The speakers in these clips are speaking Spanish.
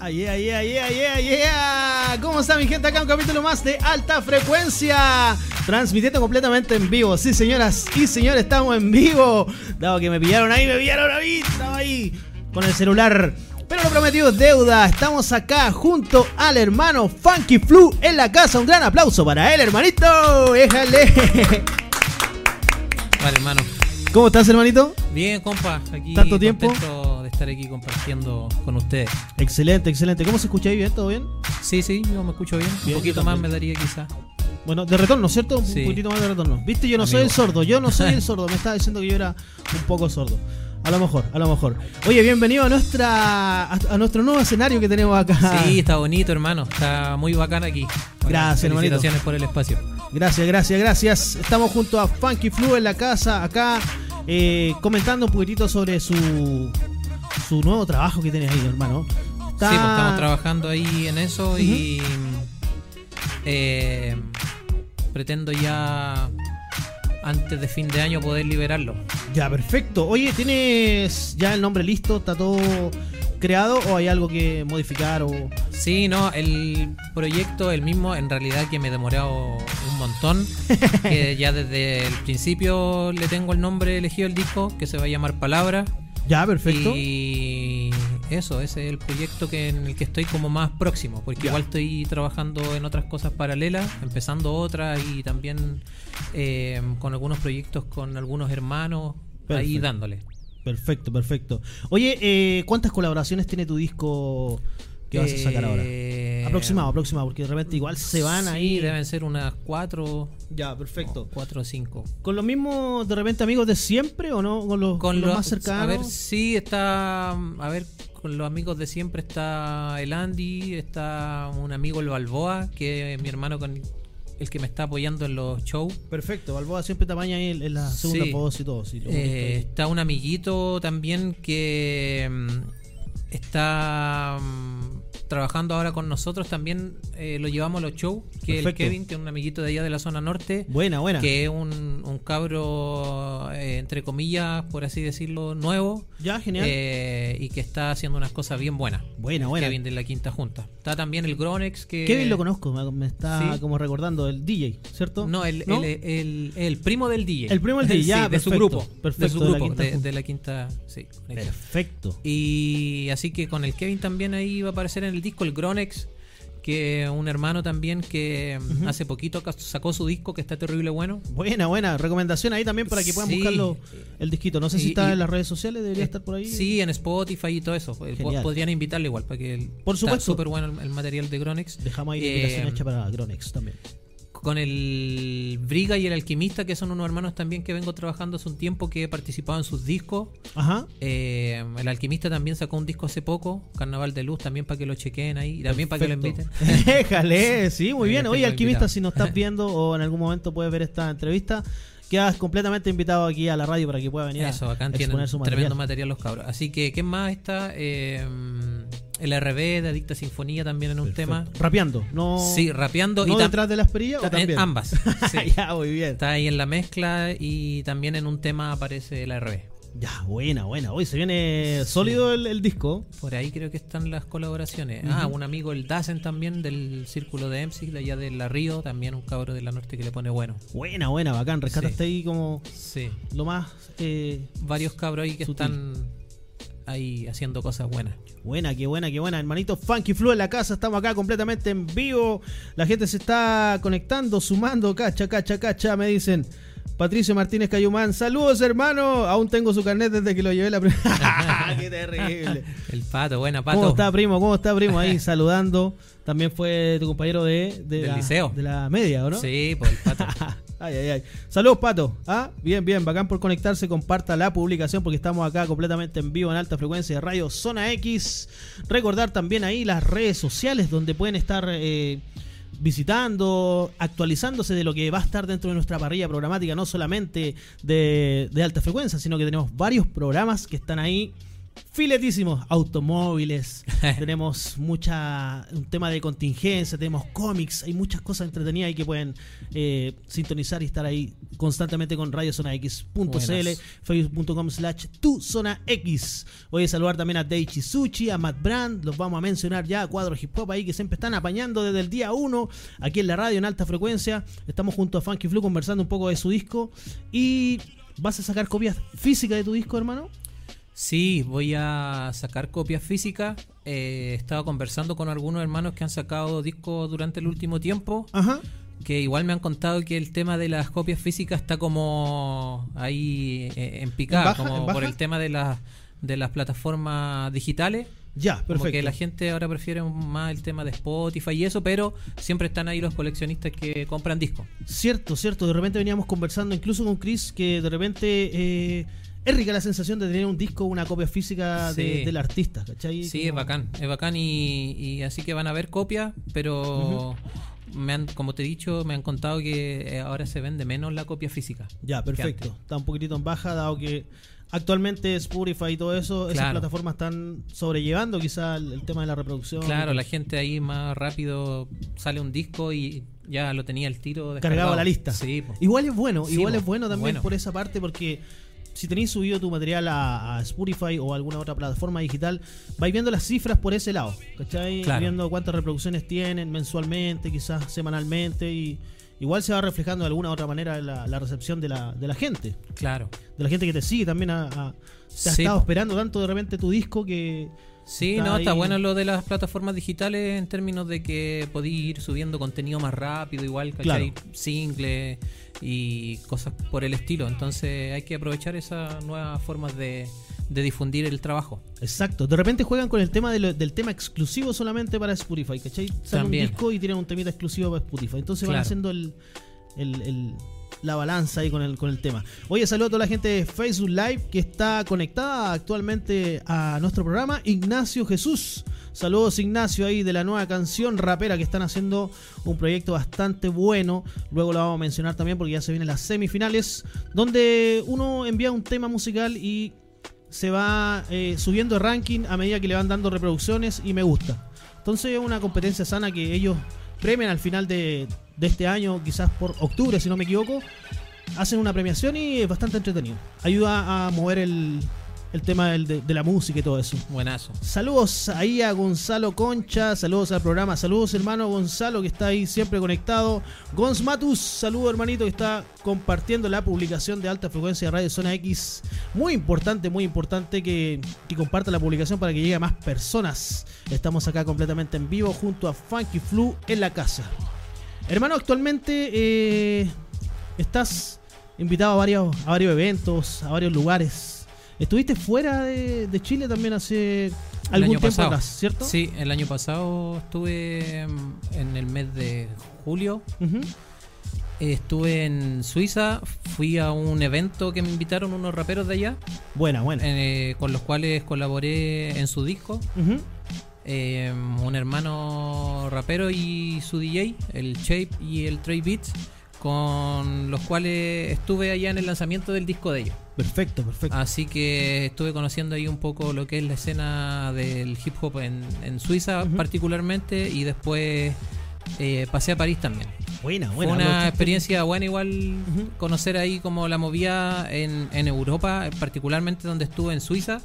Yeah, yeah, yeah, yeah, yeah. ¿Cómo está mi gente? Acá un capítulo más de alta frecuencia. Transmitiendo completamente en vivo. Sí, señoras y señores, estamos en vivo. Dado que me pillaron ahí, me pillaron a mí. Estaba ahí con el celular. Pero lo prometido es deuda. Estamos acá junto al hermano Funky Flu en la casa. Un gran aplauso para él, hermanito. Déjale. Vale, hermano. ¿Cómo estás, hermanito? Bien, compa. Aquí ¿Tanto tiempo? contento de estar aquí compartiendo con ustedes. Excelente, excelente. ¿Cómo se escucha ahí bien? ¿Todo bien? Sí, sí, yo me escucho bien. Bien, Un poquito más me daría quizá. Bueno, de retorno, ¿cierto? Sí. Un poquito más de retorno. Viste, yo no soy el sordo, yo no soy el sordo. Me estaba diciendo que yo era un poco sordo. A lo mejor, a lo mejor. Oye, bienvenido a nuestra a, nuestro nuevo escenario que tenemos acá. Sí, está bonito, hermano. Está muy bacán aquí. Gracias, hermanito. Felicitaciones por el espacio. Gracias, gracias, gracias. Estamos junto a Funky Flu en la casa, acá, eh, comentando un poquitito sobre su su nuevo trabajo que tienes ahí, hermano. Está- Sí, pues estamos trabajando ahí en eso y eh, pretendo ya antes de fin de año poder liberarlo. Ya, perfecto. Oye, ¿tienes ya el nombre listo? ¿Está todo creado o hay algo que modificar o Sí, no, el proyecto, el mismo, en realidad que me he demorado un montón. que ya desde el principio le tengo el nombre elegido el disco, que se va a llamar Palabra. Ya, perfecto. Y eso, ese es el proyecto que, en el que estoy como más próximo, porque Ya. igual estoy trabajando en otras cosas paralelas, empezando otras y también eh, con algunos proyectos con algunos hermanos, ahí Perfecto. dándole. Perfecto, perfecto. Oye, eh, ¿cuántas colaboraciones tiene tu disco que vas a sacar ahora? Eh, Aproximado, aproximado, porque de repente igual se van sí, ahí. deben ser unas cuatro, Ya, perfecto. o cuatro o cinco. ¿Con los mismos de repente amigos de siempre o no? ¿Con los, Con los los más cercanos? A ver, sí, está. A ver, con los amigos de siempre está el Andy, está un amigo el Balboa, que es mi hermano con el que me está apoyando en los shows. Perfecto, Balboa siempre te apaña ahí en, en la segunda Sí. voz y todo. sí, Eh, está un amiguito también que mm, está mm, trabajando ahora con nosotros. También eh, lo llevamos a los shows. Que Perfecto. el Kevin, que es un amiguito de allá de la zona norte. Buena, buena. Que es un, un cabro, eh, entre comillas, por así decirlo, nuevo. Ya, genial. Eh, y que está haciendo unas cosas bien buenas. buena, buena. Kevin de la Quinta Junta. Está también el Gronex que... Kevin lo conozco, me, está Sí. como recordando el DJ, ¿cierto? No, el, ¿No? El, el- el primo del DJ. El primo del DJ, Sí, ya, de su grupo. perfecto, de su de la grupo, Quinta de, la quinta. Sí. Perfecto. Y así que con el Kevin también ahí va a aparecer en el disco el Gronex, que un hermano también que hace poquito sacó su disco que está terrible bueno. Buena, buena. Recomendación ahí también para que puedan Sí. buscarlo el disquito. No sé si está y- en las redes sociales, debería Eh, estar por ahí. Sí, en Spotify y todo eso. Eh, Genial. Podrían invitarle igual para que el- Por supuesto. súper bueno el, el material de Gronex. Dejamos ahí la Eh, invitación hecha para Gronex también. Con el Briga y el Alquimista, que son unos hermanos también que vengo trabajando hace un tiempo, que he participado en sus discos. Ajá. Eh, el Alquimista también sacó un disco hace poco, Carnaval de Luz, también para que lo chequeen ahí y también para que lo inviten. Déjale, sí, muy bien. Oye, Alquimista, invitado. si nos estás viendo o en algún momento puedes ver esta entrevista, quedas completamente invitado aquí a la radio para que pueda venir Eso, a acá tienen exponer su tremendo material. material los cabros. Así que, ¿qué más está? Eh, el RB de Adicta Sinfonía también en un tema. Rapeando, no, Sí, rapeando no y detrás de las perillas o ta- también. ambas. Sí. ya, muy bien. Está ahí en la mezcla y también en un tema aparece el RB. Ya, buena, buena. Hoy se viene sólido el, el disco. Por ahí creo que están las colaboraciones. Ah, un amigo, el Dazen también, del círculo de MC, de allá de La Río, también un cabro de la norte que le pone bueno. Buena, buena, bacán. Rescataste ahí como Sí. lo más eh, Varios cabros ahí que Sutil. están ahí haciendo cosas buenas. Buena, qué buena, qué buena. Hermanito Funky Flu en la casa, estamos acá completamente en vivo. La gente se está conectando, sumando, cacha, cacha, cacha, me dicen. Patricio Martínez Cayumán, saludos hermano. Aún tengo su carnet desde que lo llevé la primera. qué terrible. El pato, buena pato. ¿Cómo está, primo? ¿Cómo está, primo? Ahí saludando. También fue tu compañero de, de Del la, liceo. de la media, ¿o no? Sí, pues el pato. Ay, ay, ay. Saludos, Pato. ¿Ah? Bien, bien. Bacán por conectarse. Comparta la publicación porque estamos acá completamente en vivo en alta frecuencia de radio Zona X. Recordar también ahí las redes sociales donde pueden estar eh, visitando, actualizándose de lo que va a estar dentro de nuestra parrilla programática, no solamente de, de alta frecuencia, sino que tenemos varios programas que están ahí filetísimos automóviles, tenemos mucha un tema de contingencia, tenemos cómics, hay muchas cosas entretenidas ahí que pueden eh, sintonizar y estar ahí constantemente con radiozonax.cl, facebook.com slash tu zona X. Voy a saludar también a Deichi Suchi, a Matt Brand, los vamos a mencionar ya, cuadro hip hop ahí que siempre están apañando desde el día 1 aquí en la radio en alta frecuencia. Estamos junto a Funky Flu conversando un poco de su disco y ¿vas a sacar copias físicas de tu disco, hermano? Sí, voy a sacar copias físicas. Eh, he estado conversando con algunos hermanos que han sacado discos durante el último tiempo. Ajá. Que igual me han contado que el tema de las copias físicas está como ahí eh, en picada, ¿En baja? como ¿En por el tema de las de las plataformas digitales. Ya, Como perfecto. que la gente ahora prefiere más el tema de Spotify y eso, pero siempre están ahí los coleccionistas que compran discos. Cierto, cierto. De repente veníamos conversando incluso con Chris que de repente eh, es rica la sensación de tener un disco, una copia física de- del artista, ¿cachai? Sí, Como- es bacán, es bacán y, y así que van a ver copias, pero me han, como te he dicho, me han contado que eh, ahora se vende menos la copia física. Ya, perfecto. Está un poquitito en baja, dado que actualmente Spotify y todo eso, esas plataformas están sobrellevando quizá el, el tema de la reproducción. Claro, la gente ahí más rápido sale un disco y ya lo tenía el tiro cargado descargado. a la lista. Sí. Igual es bueno, Sí, igual es bueno también Bueno. por esa parte porque si tenéis subido tu material a, a Spotify o alguna otra plataforma digital, vais viendo las cifras por ese lado, ¿cachai? Claro. Viendo cuántas reproducciones tienen mensualmente, quizás semanalmente y igual se va reflejando de alguna u otra manera la, la recepción de la, de la gente, Claro. de la gente que te sigue también a, a- te ha Sí, estado esperando tanto de repente tu disco que Sí, Está no, está bueno lo de las plataformas digitales en términos de que podéis ir subiendo contenido más rápido, igual, ¿cachai? Single y cosas por el estilo. Entonces hay que aprovechar esas nuevas formas de, de difundir el trabajo. Exacto, de repente juegan con el tema de lo- del tema exclusivo solamente para Spotify, ¿cachai? También. un disco y tienen un temita exclusivo para Spotify. Entonces van Claro. haciendo el, el- el- la balanza ahí con el, con el tema. Oye, saludo a toda la gente de Facebook Live que está conectada actualmente a nuestro programa. Ignacio Jesús. Saludos Ignacio ahí de la nueva canción rapera que están haciendo un proyecto bastante bueno. Luego lo vamos a mencionar también porque ya se vienen las semifinales. Donde uno envía un tema musical y se va eh, subiendo de ranking a medida que le van dando reproducciones y me gusta. Entonces es una competencia sana que ellos premian al final de, de este año, quizás por octubre si no me equivoco. Hacen una premiación y es bastante entretenido. Ayuda a mover el, el tema del- de, de la música y todo eso. Buenazo. Saludos ahí a Gonzalo Concha, saludos al programa, saludos hermano Gonzalo que está ahí siempre conectado. Gonz Matus, saludo hermanito que está compartiendo la publicación de alta frecuencia de Radio Zona X. Muy importante, muy importante que, que comparta la publicación para que llegue a más personas. Estamos acá completamente en vivo junto a Funky Flu en la casa. Hermano, actualmente eh, estás invitado a varios, a varios eventos, a varios lugares. Estuviste fuera de, de Chile también hace algún tiempo pasado. atrás, ¿cierto? Sí, el año pasado estuve mm, en el mes de julio. Ujú. Estuve en Suiza, fui a un evento que me invitaron unos raperos de allá, Buena, buena. eh, con los cuales colaboré en su disco. Eh, un hermano rapero y su DJ, el Shape y el Trey Beats, con los cuales estuve allá en el lanzamiento del disco de ellos. Perfecto, perfecto. Así que estuve conociendo ahí un poco lo que es la escena del hip hop en, en Suiza particularmente y después eh, pasé a París también. buena, Fue buena. una experiencia buena igual conocer ahí como la movía en, en Europa, particularmente donde estuve en Suiza,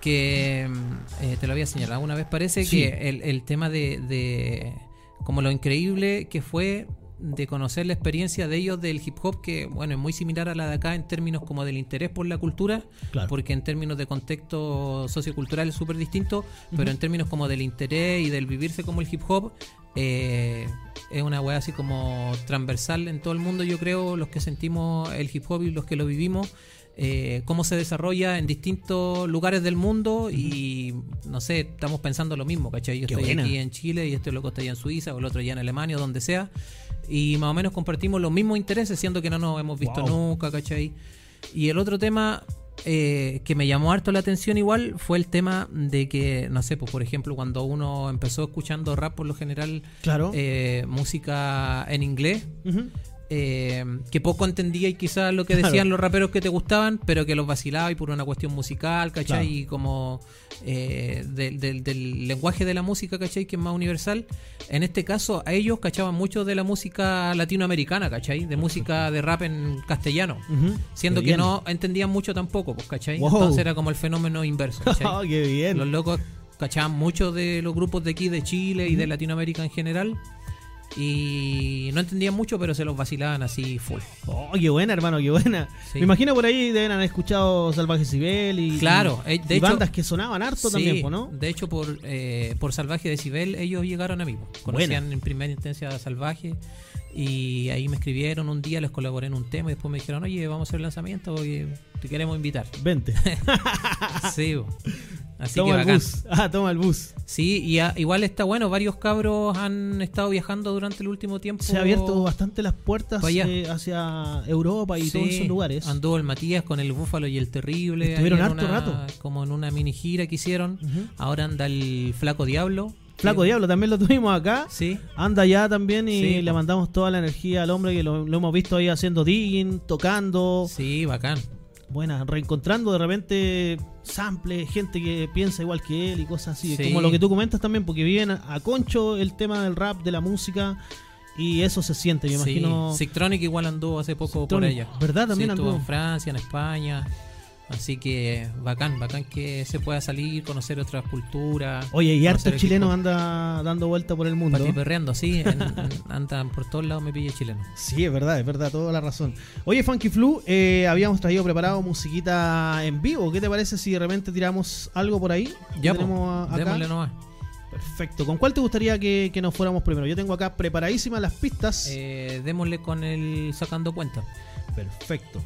que mm, eh, te lo había señalado una vez parece, Sí. que el, el tema de, de como lo increíble que fue de conocer la experiencia de ellos del hip hop, que bueno, es muy similar a la de acá en términos como del interés por la cultura, Claro. porque en términos de contexto sociocultural es súper distinto, pero en términos como del interés y del vivirse como el hip hop, eh, es una weá así como transversal en todo el mundo, yo creo, los que sentimos el hip hop y los que lo vivimos, eh, cómo se desarrolla en distintos lugares del mundo y no sé, estamos pensando lo mismo, ¿cachai? Yo Qué estoy buena. aquí en Chile y este loco está allá en Suiza o el otro allá en Alemania o donde sea y más o menos compartimos los mismos intereses, siendo que no nos hemos visto Wow. nunca, ¿cachai? Y el otro tema eh, que me llamó harto la atención igual fue el tema de que, no sé, pues por ejemplo, cuando uno empezó escuchando rap por lo general, Claro. eh, música en inglés, Ujú. Eh, que poco entendía y quizás lo que decían Claro. los raperos que te gustaban, pero que los vacilaba y por una cuestión musical, ¿cachai? Claro. Y como eh, del- lenguaje de la música, ¿cachai? Que es más universal. En este caso, a ellos cachaban mucho de la música latinoamericana, ¿cachai? De música de rap en castellano. Siendo Qué que bien. no entendían mucho tampoco, pues, ¿cachai? Wow. Entonces era como el fenómeno inverso, ¿cachai? Qué bien. Los locos cachaban mucho de los grupos de aquí, de Chile y de Latinoamérica en general. Y no entendían mucho, pero se los vacilaban así full. Oh, qué buena, hermano, qué buena. Sí. Me imagino por ahí deben haber escuchado Salvaje Cibel y, Claro, y, eh, de y hecho- bandas que sonaban harto Sí, también, ¿no? De hecho, por, eh, por Salvaje Decibel, ellos llegaron a mí. Conocían en primera instancia a Salvaje. Y ahí me escribieron un día, les colaboré en un tema y después me dijeron, oye, vamos a hacer el lanzamiento porque te queremos invitar. Vente. sí, así toma que el bus. Ah, toma el bus. Sí, y a- igual está bueno, varios cabros han estado viajando durante el último tiempo. Se ha abierto bastante las puertas eh, hacia Europa y Sí, todos esos lugares. Anduvo el Matías con el Búfalo y el Terrible. Estuvieron harto una- rato. Como en una mini gira que hicieron. Ahora anda el Flaco Diablo. Flaco Diablo también lo tuvimos acá. Sí. Anda ya también y Sí, le mandamos toda la energía al hombre que lo, lo hemos visto ahí haciendo digging, tocando, Sí, bacán. buena, reencontrando de repente sample, gente que piensa igual que él y cosas así. Sí. Como lo que tú comentas también, porque viven a, concho el tema del rap, de la música y eso se siente, me Sí. imagino. Sictronic igual anduvo hace poco por ella. ¿verdad? También Sí, estuvo anduvo. en Francia, en España. Así que bacán, bacán que se pueda salir, conocer otras culturas. Oye, y harto chileno anda dando vuelta por el mundo. Patiperreando, sí. en- andan por todos lados, me pilla chileno. Sí, es verdad, es verdad, toda la razón. Oye, Funky Flu, eh, habíamos traído preparado musiquita en vivo. ¿Qué te parece si de repente tiramos algo por ahí? Ya, ¿Qué po, tenemos acá? démosle nomás. Perfecto. ¿Con cuál te gustaría que, que nos fuéramos primero? Yo tengo acá preparadísimas las pistas. Eh, démosle con el sacando cuenta. Perfecto.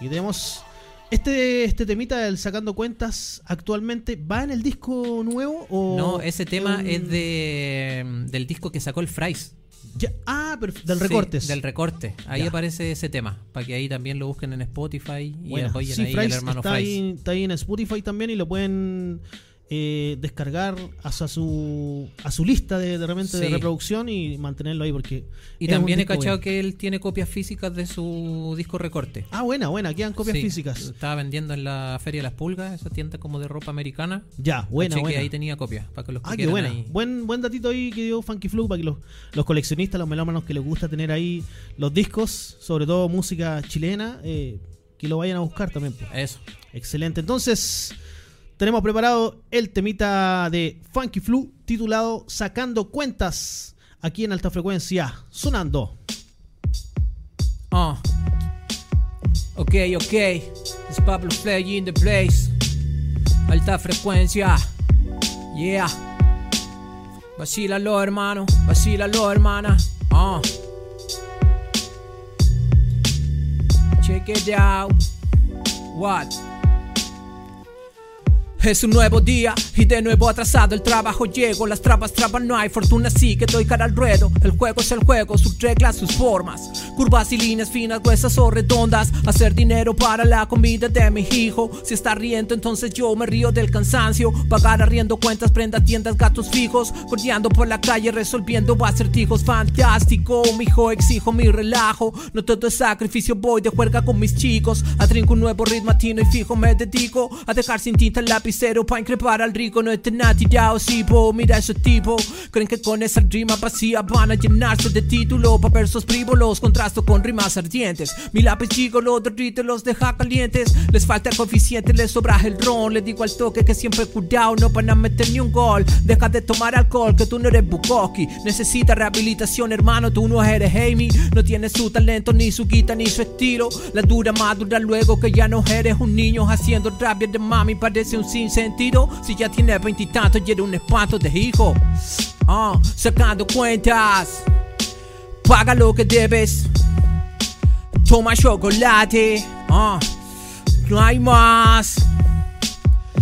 Y tenemos este, este temita del sacando cuentas actualmente. ¿Va en el disco nuevo o.? No, ese tema es de del disco que sacó el Fries. Ya- ah, perf- del Sí, recortes. del recorte. Ahí Ya. aparece ese tema. Para que ahí también lo busquen en Spotify y Bueno, apoyen sí, ahí Fries al hermano está, Fries. ahí, está ahí en Spotify también y lo pueden eh, descargar hacia su, a su lista de, de repente de reproducción y mantenerlo ahí porque. Y también he cachado bueno. que él tiene copias físicas de su disco recorte. Ah, buena, buena, quedan copias Sí, físicas. Estaba vendiendo en la Feria de las Pulgas, esa tienda como de ropa americana. Ya, buena, Caché que buena. ahí tenía copias, para que los que Ah, qué quieran buena. ahí. Buen, buen datito ahí que dio Funky Flu para que los, los coleccionistas, los melómanos que les gusta tener ahí los discos, sobre todo música chilena, eh, que lo vayan a buscar también. pues. Eso. Excelente. Entonces, tenemos preparado el temita de Funky Flu titulado Sacando Cuentas aquí en alta frecuencia, sonando. Ah. Ok, ok. Es Pablo Flay in the place. Alta frecuencia. Yeah. Vacílalo, hermano. Vacílalo, hermana. Ah. Check it out. What? Es un nuevo día y de nuevo atrasado el trabajo llego. Las trabas traban, no hay fortuna sí que doy cara al ruedo. El juego es el juego, sus reglas, sus formas. Curvas y líneas finas, gruesas o redondas. Hacer dinero para la comida de mi hijo. Si está riendo entonces yo me río del cansancio. Pagar arriendo cuentas, prenda tiendas, gatos fijos. Cordeando por la calle resolviendo acertijos Fantástico, mijo, exijo mi relajo. No todo es sacrificio, voy de juerga con mis chicos. Atrinco un nuevo ritmo latino y fijo me dedico A dejar sin tinta el lapicero pa' increpar al rico No estén atirados, sí, po, mira ese tipo. Creen que con esa rima vacía van a llenarse de título Pa' versos frívolos, contrasto con rimas ardientes. Mi lápiz chico lo derrite, los deja calientes. Les falta coeficiente, les sobra el ron. Le digo al toque que siempre cuidado, no van a meter ni un gol. Deja de tomar alcohol, que tú no eres Bukowski. Necesitas rehabilitación, hermano, tú no eres Amy No tienes su talento, ni su guita, ni su estilo. La dura madura luego que ya no eres un niño Haciendo rabia de mami parece un sinsentido Si ya tienes veintitantos y eres un espanto de hijo. Ah, sacando cuentas. Paga lo que debes. Toma chocolate. Ah, no hay más.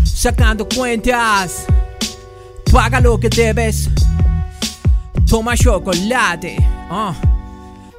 Sacando cuentas. Paga lo que debes. Toma chocolate. Ah,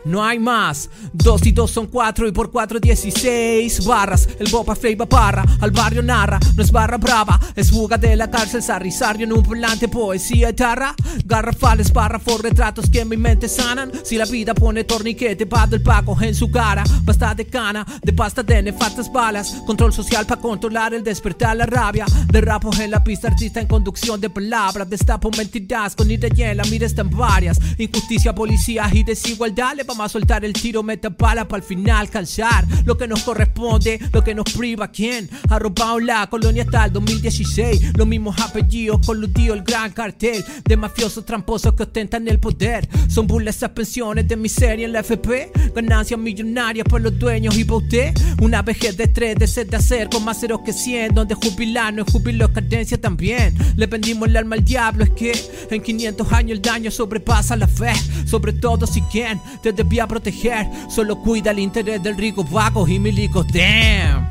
No hay más. Dos y dos son cuatro y por cuatro dieciséis barras. El Boba Flavor barra, al barrio narra. No es barra brava, es fuga de la cárcel. Sarrisario en un volante, poesía etarra. Garrafales, párrafos, retratos que en mi mente sanan. Si la vida pone torniquete, va del paco en su cara. Basta de cana, de pasta de nefastas balas. Control social para controlar el despertar la rabia. Derrapos en la pista, artista en conducción de palabras. Destapo mentiras con ira llena, mira están varias. Injusticia, policía y desigualdad. Le vamos a soltar el tiro, meta bala para al final calzar lo que nos corresponde, lo que nos priva. ¿Quién ha robado la colonia hasta el 2016? Los mismos apellidos, coludido el gran cartel de mafiosos tramposos que ostentan el poder. Son burlas esas pensiones de miseria en la FP, ganancias millonarias por los dueños y para usted. Una vejez de estrés, de sed de hacer con más ceros que 100, donde jubilar no es jubilar, cadencia también. Le vendimos el alma al diablo, es que en 500 años el daño sobrepasa la fe, sobre todo si quien te debía proteger, solo cuida el interés del rico vago y milicos, damn.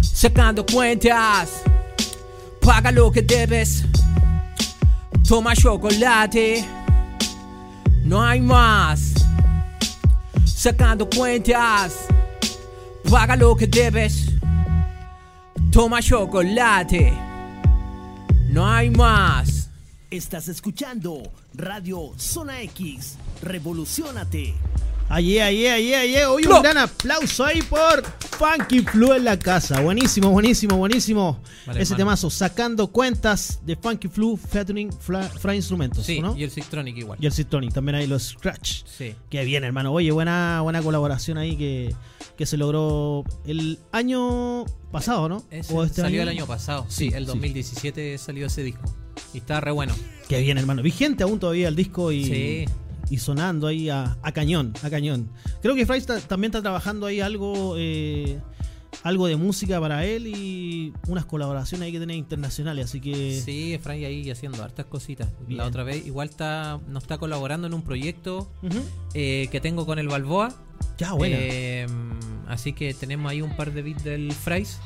Sacando cuentas, paga lo que debes, toma chocolate, no hay más. Sacando cuentas, paga lo que debes, toma chocolate, no hay más. Estás escuchando Radio Zona X. Revolucionate. Ayer, ayer, ayer, ayer. Oye, un gran aplauso ahí por Funky Flu en la casa. Buenísimo, buenísimo, buenísimo. Vale, Ese hermano. temazo, sacando cuentas de Funky Flu featuring Fra, Instrumentos, Sí, ¿no? y el Sixtronic igual. Y el Sitonic, también ahí los Scratch. Sí. Qué bien, hermano. Oye, buena, buena colaboración ahí que, que se logró el año pasado, ¿no? Ese ¿O este salió año? el año pasado. Sí, Sí, el sí. 2017 salió ese disco. Y está re bueno. Qué bien, hermano. Vigente aún todavía el disco y, Sí. y sonando ahí a, a cañón, a cañón. Creo que Fry está- también está trabajando ahí algo, eh, algo de música para él y unas colaboraciones ahí que tiene internacionales. Así que Sí, Efraín ahí haciendo hartas cositas. Bien. La otra vez igual está nos está colaborando en un proyecto Ujú. eh, que tengo con el Balboa. ya, buena. Eh, así que tenemos ahí un par de beats del Fries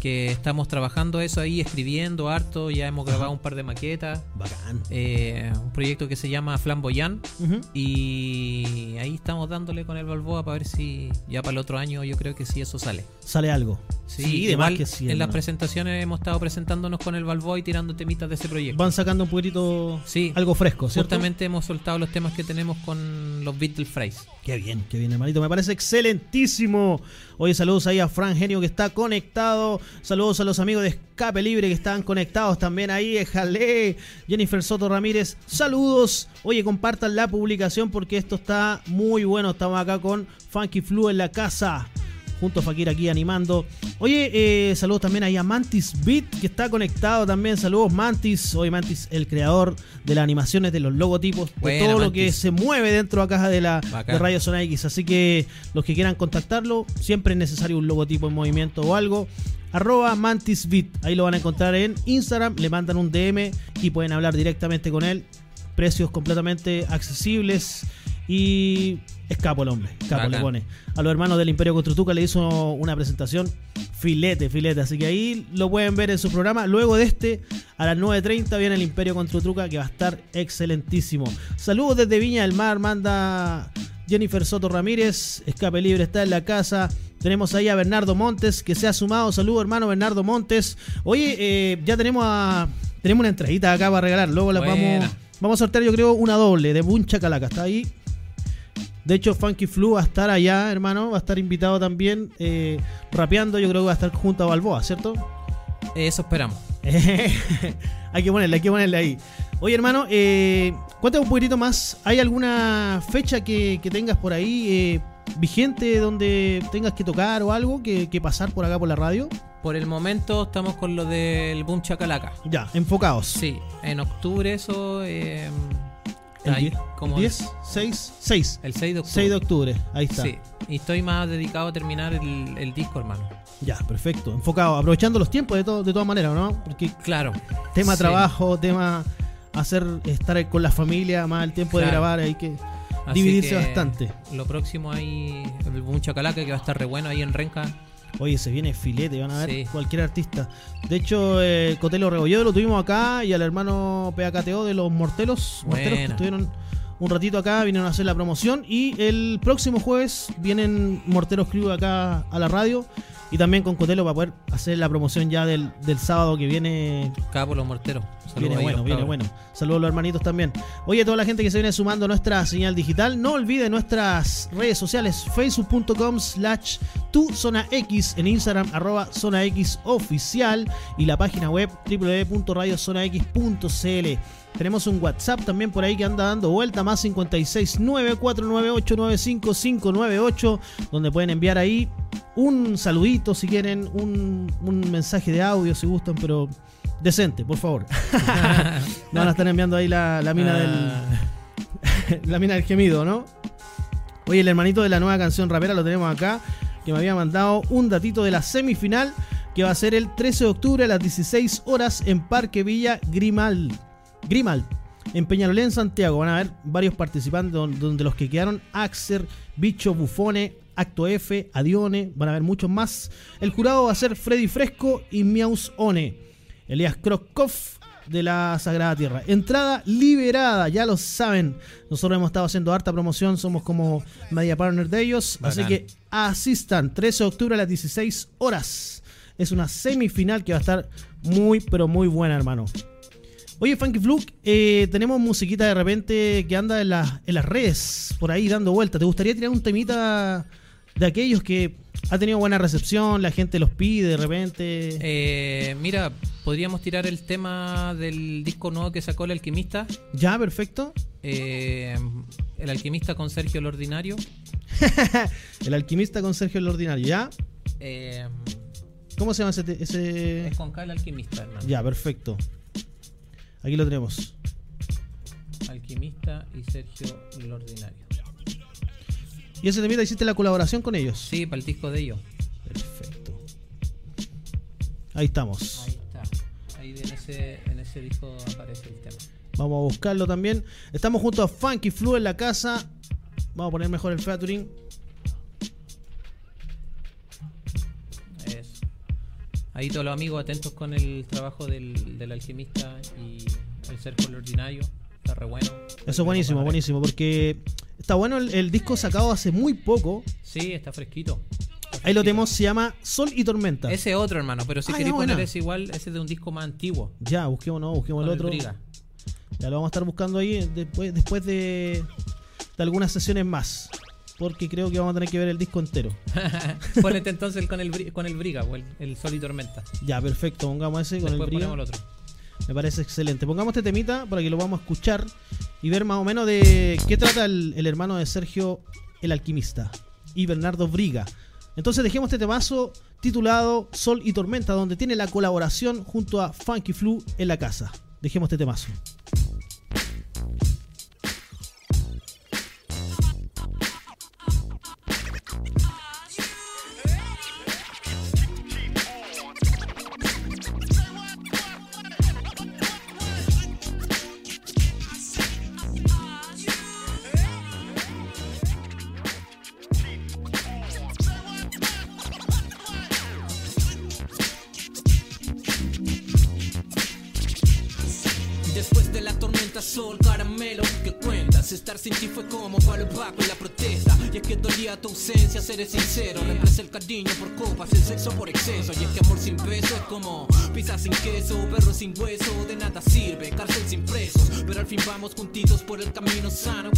que estamos trabajando eso ahí, escribiendo harto. Ya hemos grabado un par de maquetas. Bacán. Eh, un proyecto que se llama Flamboyant. Y ahí estamos dándole con el Balboa para ver si ya para el otro año yo creo que sí eso sale. Sale algo. Sí, más igual que sí, en las presentaciones hemos estado presentándonos con el Balboa y tirando temitas de ese proyecto. Van sacando un poquitito Sí. algo fresco, ¿cierto? Justamente hemos soltado los temas que tenemos con los beats del Fries. Qué bien, qué bien, hermanito. Me parece excelentísimo. Oye, saludos ahí a Fran Genio que está conectado. Saludos a los amigos de Escape Libre que están conectados también ahí. Jale. Jennifer Soto Ramírez. Saludos. Oye, compartan la publicación porque esto está muy bueno. Estamos acá con Funky Flu en la casa. Junto a Fakir aquí animando. Oye, eh, saludos también ahí a Mantis Beat, que está conectado también. Saludos, Mantis. Hoy Mantis, el creador de las animaciones, de los logotipos, de todo lo que se mueve dentro de la Bacán. de Radio Zona X. Así que los que quieran contactarlo, siempre es necesario un logotipo en movimiento o algo. Arroba MantisBit. Ahí lo van a encontrar en Instagram. Le mandan un DM y pueden hablar directamente con él. Precios completamente accesibles. Y escapo el hombre. Escapo le pone. A los hermanos del Imperio Construtuca le hizo una presentación filete, filete. Así que ahí lo pueden ver en su programa. Luego de este, a las 9.30 viene el Imperio Construtuca que va a estar excelentísimo. Saludos desde Viña del Mar. Manda Jennifer Soto Ramírez. Escape Libre está en la casa. Tenemos ahí a Bernardo Montes que se ha sumado. Saludos, hermano Bernardo Montes. Oye, eh, ya tenemos a, tenemos una entradita acá para regalar. Luego la vamos, vamos a sortear, yo creo, una doble de Buncha Calaca. Está ahí. De hecho, Funky Flu va a estar allá, hermano. Va a estar invitado también. eh, rapeando, yo creo que va a estar junto a Balboa, ¿cierto? Eso esperamos. hay que ponerle, hay que ponerle ahí. Oye, hermano, eh, cuéntame un poquitito más. ¿Hay alguna fecha que, que tengas por ahí eh, vigente donde tengas que tocar o algo que, que pasar por acá por la radio? Por el momento estamos con lo del Boom Chacalaca. Ya, enfocados. Sí, en octubre eso. eh, El ahí, 10, como 10, 6, 6. el 6 de octubre. 6 de octubre, ahí está. Sí, y estoy más dedicado a terminar el, el disco, hermano. Ya, perfecto. Enfocado, aprovechando los tiempos de, to- de todas maneras, ¿no? Porque Claro. tema Sí. trabajo, tema hacer estar con la familia, más el tiempo de grabar, hay que Así dividirse que bastante. Lo próximo el Boom Chacalaca, que va a estar re bueno ahí en Renca. Oye, se viene filete, van a ver Sí. cualquier artista. De hecho, eh, Cotelo Rebolledo lo tuvimos acá y al hermano PAKTO de los Mortelos, Morteros que estuvieron un ratito acá, vinieron a hacer la promoción y el próximo jueves vienen Morteros Crew acá a la radio y también con Cotelo para poder hacer la promoción ya del, del sábado que viene. Por los morteros. Saludos Viene bueno, viene bueno. Saludos a los hermanitos también. Oye, a toda la gente que se viene sumando a nuestra señal digital, no olvide nuestras redes sociales, facebook.com slash tu zona X, en Instagram, arroba zona X oficial y la página web www.radiozonax.cl. Tenemos un WhatsApp también por ahí que anda dando vuelta, más 56949895598, donde pueden enviar ahí un saludito si quieren, un, un mensaje de audio si gustan, pero decente, por favor. no van a estar enviando ahí la, la mina del Ah, la mina del gemido, ¿no? Oye, el hermanito de la nueva canción rapera lo tenemos acá, que me había mandado un datito de la semifinal que va a ser el 13 de octubre a las 16 horas en Parque Villa Grimal. Grimal. En Peñalolén, Santiago, van a haber varios participantes don- donde los que quedaron Axer, Bicho, Bufone, Acto F, Adione, van a haber muchos más. El jurado va a ser Freddy Fresco y Miaus One. Elías Krokov de la Sagrada Tierra. Entrada liberada, ya lo saben. Nosotros hemos estado haciendo harta promoción, somos como media partner de ellos. Así que asistan, 13 de octubre a las 16 horas. Es una semifinal que va a estar muy, pero muy buena, hermano. Oye, Funky Fluke, eh, tenemos musiquita de repente que anda en, la- en las redes, por ahí dando vueltas. ¿Te gustaría tirar un temita de aquellos que ha tenido buena recepción, la gente los pide de repente? eh, mira, podríamos tirar el tema del disco nuevo que sacó el alquimista. ya, perfecto. eh, el alquimista con Sergio el Ordinario. El alquimista con Sergio el Ordinario, ¿ya? eh, ¿Cómo se llama ese? ese... es con K el alquimista, hermano. Ya, perfecto. Aquí lo tenemos. Alquimista y Sergio el Ordinario. ¿Y ese temita hiciste la colaboración con ellos? Sí, para el disco de ellos. Perfecto. Ahí estamos. Ahí está. Ahí en ese, en ese disco aparece el tema. Vamos a buscarlo también. Estamos junto a Funky Flu en la casa. Vamos a poner mejor el featuring. Ahí todos los amigos atentos con el trabajo del, del alquimista y el el Ordinario. Está re bueno. Eso es buenísimo, buenísimo. Porque está bueno el, el disco sacado hace muy poco. Sí, está fresquito. Está Ahí lo tenemos, se llama Sol y Tormenta. Ese otro, hermano, pero si Ah, queréis poner ese igual, ese es de un disco más antiguo. Ya, busquemos, no, busquemos con el otro. Ya lo vamos a estar buscando ahí después, después de, de algunas sesiones más. Porque creo que vamos a tener que ver el disco entero. Ponete entonces con el, con el Briga, o el, el Sol y Tormenta. Ya, perfecto. Pongamos ese con el brillo. ponemos el otro. Me parece excelente. Pongamos este temita para que lo vamos a escuchar y ver más o menos de qué trata el, el hermano de Sergio el alquimista y Bernardo Briga. Entonces dejemos este temazo titulado Sol y Tormenta, donde tiene la colaboración junto a Funky Flu en la casa. Dejemos este temazo. Sin queso Perro sin hueso, de nada sirve, cárcel sin presos. Pero al fin vamos juntitos por el camino sano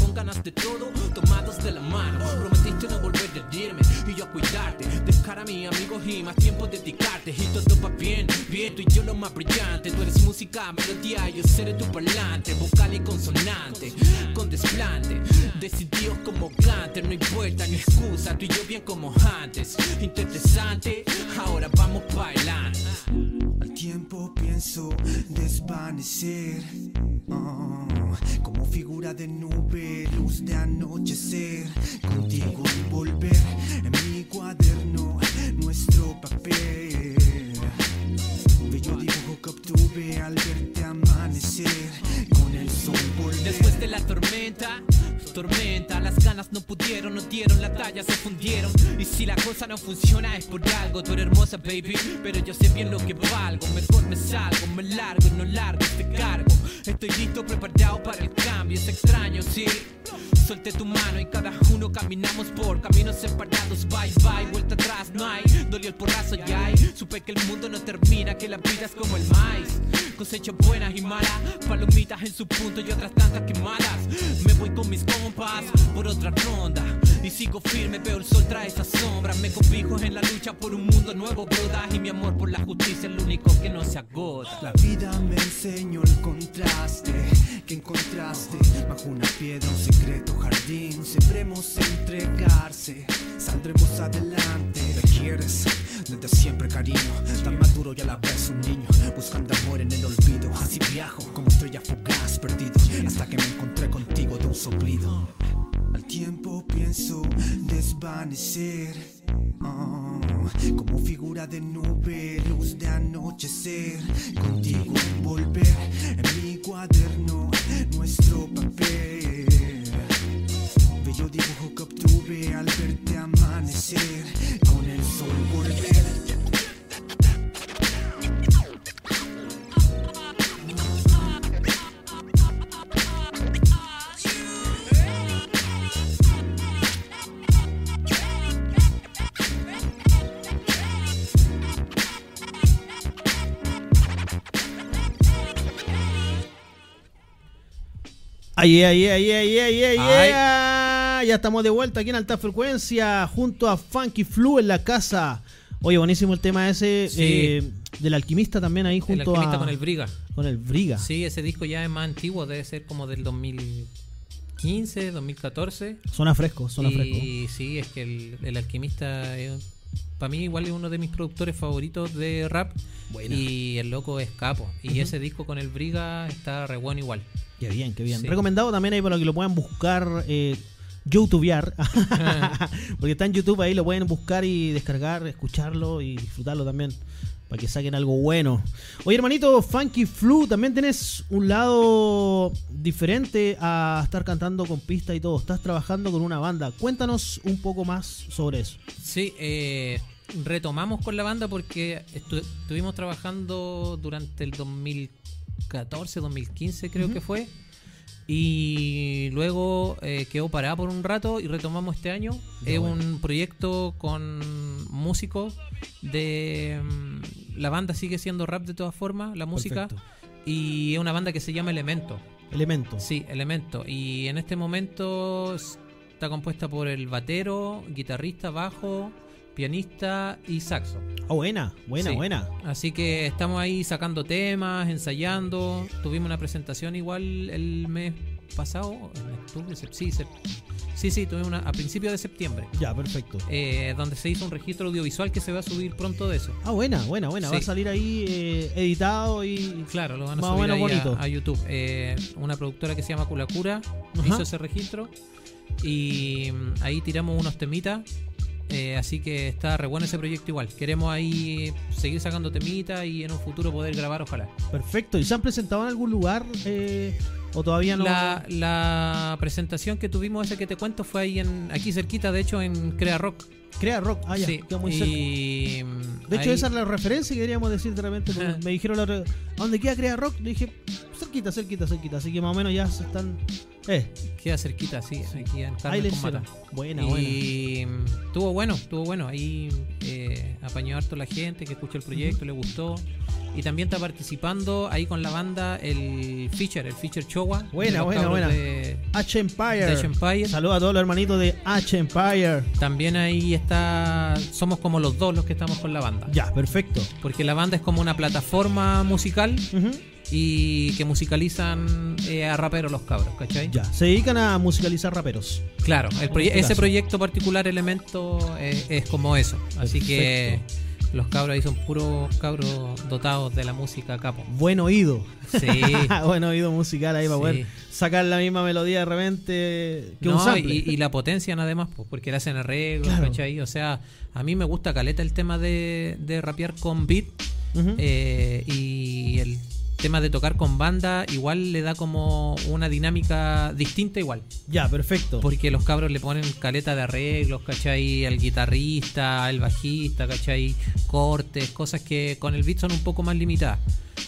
Tú eres hermosa, baby, pero yo sé bien lo que valgo. Mejor me salgo, me largo y no largo este cargo. Estoy listo, preparado para el cambio. Es extraño, sí. Suelte tu mano y cada uno caminamos por caminos separados. Bye, bye, vuelta atrás, no hay. Dolió el porrazo, ya. Supe que el mundo no termina, que la vida es como el maíz. Cosecho buenas y malas, palomitas en su punto y otras tantas quemadas. Me voy con mis compas por otra ronda. Y sigo firme, veo el sol trae esa sombra. Me cobijo en la lucha por un mundo nuevo, broda. Y mi amor por la justicia es lo único que no se agota. La vida me enseñó el contraste que encontraste bajo una piedra, un secreto jardín. Sembremos entregarse, saldremos adelante. Me quieres desde siempre, cariño. Tan maduro y a la vez un niño, buscando amor en el olvido. Así viajo como estrella fugaz, perdido, hasta que me encontré contigo de un soplido. Al tiempo pienso desvanecer. oh, como figura de nube, luz de anochecer. Contigo volver en mi cuaderno, nuestro papel. Bello dibujo que obtuve al verte amanecer. Con el sol volver. Ay, ay, ay, ay, ay, ay, Ay. Ya estamos de vuelta aquí en Alta Frecuencia junto a Funky Flu en la casa. Oye, buenísimo el tema ese Sí. eh, del alquimista también ahí El junto alquimista a con el Briga. con el Briga. Sí, ese disco ya es más antiguo, debe ser como del 2015, 2014. Suena fresco, suena fresco. y sí, es que el, el alquimista para mí igual es uno de mis productores favoritos de rap. Buena. Y el loco es capo. Y ese disco con el Briga está re bueno igual. Qué bien, qué bien. Sí. Recomendado también ahí para que lo puedan buscar, eh, youtubear. Porque está en YouTube ahí, lo pueden buscar y descargar, escucharlo y disfrutarlo también. Para que saquen algo bueno. Oye, hermanito, Funky Flu, también tenés un lado diferente a estar cantando con pista y todo. Estás trabajando con una banda. Cuéntanos un poco más sobre eso. Sí, eh, retomamos con la banda porque estu- estuvimos trabajando durante el 2014, 2015 creo que fue. Y luego eh, quedó parada por un rato y retomamos este año. Es bueno. un proyecto con músicos de... mm, La banda sigue siendo rap de todas formas, la música. Perfecto. Y es una banda que se llama Elemento. Elemento. Sí, Elemento. Y en este momento está compuesta por el batero, guitarrista, bajo, pianista y saxo. Ah, buena, buena, Sí. buena. Así que estamos ahí sacando temas, ensayando. Tuvimos una presentación igual el mes pasado, en octubre, sí, sí, sí, tuvimos una a principios de septiembre, Ya, perfecto. eh, donde se hizo un registro audiovisual que se va a subir pronto de eso. Ah, buena, buena, buena. Va a salir ahí eh, editado y Claro, lo van a Más o subir menos ahí bonito. A, YouTube. Eh, una productora que se llama Culacura Ajá. hizo ese registro y mm, ahí tiramos unos temitas. Eh, así que está re bueno ese proyecto igual. Queremos ahí seguir sacando temitas y en un futuro poder grabar, ojalá. Perfecto. ¿Y se han presentado en algún lugar eh, o todavía no? La, la presentación que tuvimos, esa que te cuento, fue ahí en aquí cerquita, de hecho, en Crea Rock. Crea Rock. Ah, ya, Sí, queda muy cerca. y, De hecho, ahí- esa es la referencia que queríamos decir de repente. me dijeron la otra- ¿a dónde queda Crea Rock? Le dije, cerquita, cerquita, cerquita. Así que más o menos ya se están. Eh, queda cerquita, sí, aquí en Carmen. Buena, buena. y estuvo bueno, estuvo bueno. Ahí eh, apañó harto la gente que escuchó el proyecto, le gustó. Y también está participando ahí con la banda el Feature, el Feature Chowa. Buena, buena, buena. de- H Empire. de H Empire. Saludos a todos los hermanitos de H Empire. También ahí está, somos como los dos los que estamos con la banda. Ya, perfecto. Porque la banda es como una plataforma musical y que musicalizan eh, a raperos los cabros, ¿cachai? Ya, se dedican a musicalizar raperos. Claro, el proye- este ese proyecto particular, Elemento, eh, es como eso. Así que los cabros ahí son puros cabros dotados de la música capo. Buen oído. Sí. Buen oído musical ahí para Sí. poder sacar la misma melodía de repente que un No, sample. y, y la potencian además, pues, porque le hacen arreglos, Claro. ¿cachai? O sea, a mí me gusta caleta el tema de, de rapear con beat eh, y el tema de tocar con banda igual le da como una dinámica distinta igual. Ya, perfecto. Porque los cabros le ponen caleta de arreglos, ¿cachai? Al guitarrista, al bajista, ¿cachai? Cortes, cosas que con el beat son un poco más limitadas.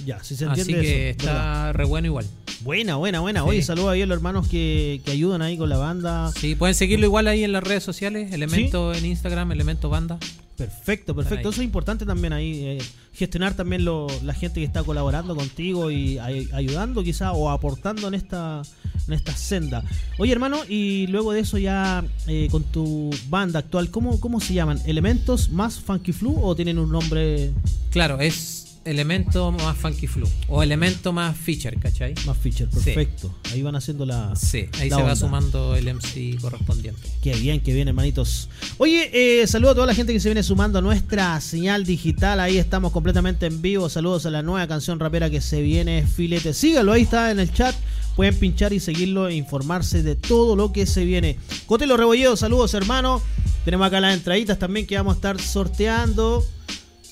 Ya, si se Así entiende que eso, está ¿verdad? re bueno igual. Buena, buena, buena. Sí. Oye, saludos ahí a los hermanos que, que ayudan ahí con la banda. Sí, pueden seguirlo igual ahí en las redes sociales, Elemento en Instagram, Elemento Banda. Perfecto, perfecto. Eso es importante también ahí, eh, gestionar también lo- la gente que está colaborando contigo y ay- ayudando quizá o aportando en esta en esta senda. Oye hermano, y luego de eso ya eh, con tu banda actual, ¿cómo, ¿cómo se llaman? ¿Elementos más Funky Flu o tienen un nombre Claro, es Elemento más Funky Flu o Elemento más Feature, ¿cachai? más feature? Sí. Perfecto. Ahí van haciendo la... Sí, ahí la se va sumando el MC correspondiente. Qué bien, qué bien, hermanitos. Oye, eh, saludo a toda la gente que se viene sumando a nuestra señal digital. Ahí estamos completamente en vivo. Saludos a la nueva canción rapera que se viene, Filete. Sígalo, ahí está en el chat. Pueden pinchar y seguirlo e informarse de todo lo que se viene. Cotelo Rebolledo, saludos, hermano. Tenemos acá las entraditas también que vamos a estar sorteando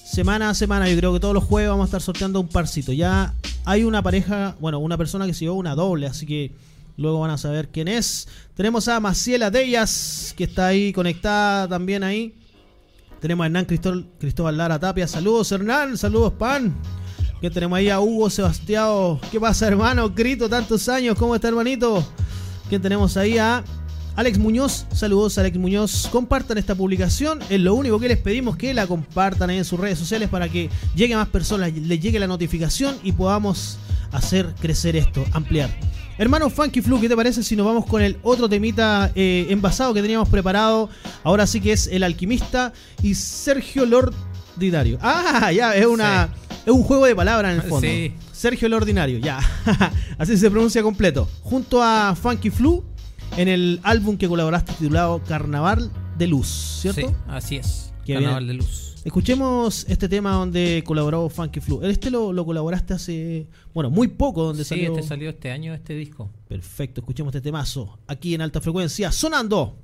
semana a semana. Yo creo que todos los jueves vamos a estar sorteando un parcito. Ya hay una pareja, bueno, una persona que se llevó una doble, así que luego van a saber quién es. Tenemos a Maciela Dellas, que está ahí conectada también ahí. Tenemos a Hernán Cristóbal, Lara Tapia. Saludos, Hernán. Saludos, Pan. Que tenemos ahí a Hugo Sebastián. ¿Qué pasa, hermano? Grito, tantos años. ¿Cómo está, hermanito? Que tenemos ahí a Alex Muñoz. Saludos, Alex Muñoz. Compartan esta publicación. Es lo único que les pedimos que la compartan ahí en sus redes sociales para que llegue a más personas, les llegue la notificación y podamos hacer crecer esto, ampliar. Hermano Funky Flu, ¿qué te parece si nos vamos con el otro temita eh, envasado que teníamos preparado? Ahora sí que es El Alquimista y Sergio Lord Ordinario. Ah, ya, es una es un juego de palabras en el fondo. Sí. Sergio el Ordinario, ya. Así se pronuncia completo. Junto a Funky Flu en el álbum que colaboraste titulado Carnaval de Luz, ¿cierto? Sí, así es. Qué Carnaval bien. de luz. Escuchemos este tema donde colaboró Funky Flu. Este lo, lo colaboraste hace, bueno, muy poco, donde Sí, salió. este salió este año este disco. Perfecto, escuchemos este temazo aquí en alta frecuencia, sonando.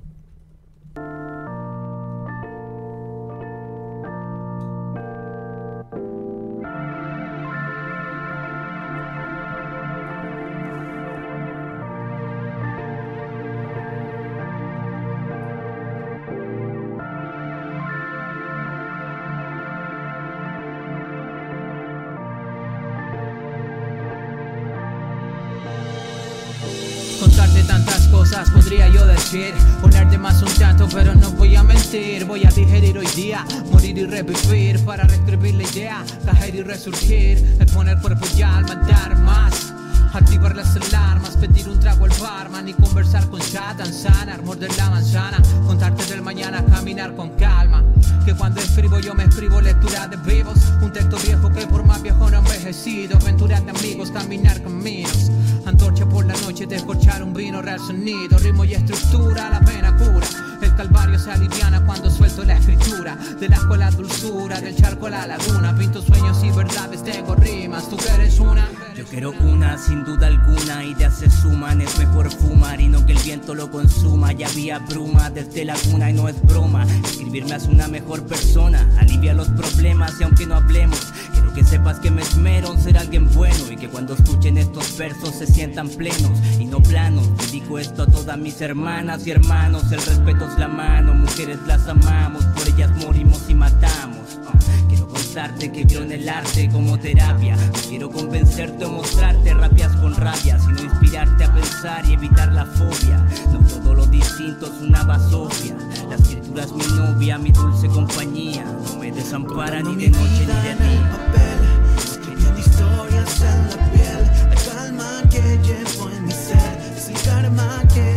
Contarte tantas cosas podría yo decir. Ponerte más un tanto pero no voy a mentir. Voy a digerir hoy día, morir y revivir Para reescribir la idea, caer y resurgir Exponer cuerpo y alma, dar más Activar las alarmas, pedir un trago al barman Y conversar con Satan, sanar, morder la manzana Contarte del mañana, caminar con calma Que cuando escribo yo me escribo lectura de vivos Un texto viejo que por más viejo no envejecido Aventuras de amigos, caminar caminos Antorcha por la noche, descorchar un vino, real sonido Ritmo y estructura, la pena cura. El calvario se aliviana cuando suelto la escritura. Del asco a la dulzura, del charco a la laguna Pinto sueños y verdades, tengo rimas. Tú que eres una Yo quiero una, sin duda alguna, ideas se suman, es mejor fumar y no que el viento lo consuma. Ya había bruma desde la cuna y no es broma. Escribirme hace una mejor persona, alivia los problemas y aunque no hablemos, quiero que sepas que me esmero en ser alguien bueno y que cuando escuchen estos versos se sientan plenos y no planos. Dedico esto a todas mis hermanas y hermanos, el respeto es la mano, mujeres las amamos, por ellas morimos y matamos. Quiero que creo en el arte como terapia. No quiero convencerte o mostrarte rabias con rabia, sino inspirarte a pensar y evitar la fobia. No todo lo distinto es una basofia. La escritura es mi novia, mi dulce compañía. No me desampara ni de noche ni de día. papel, escribiendo historias en la piel. La calma que llevo en mi ser es el karma que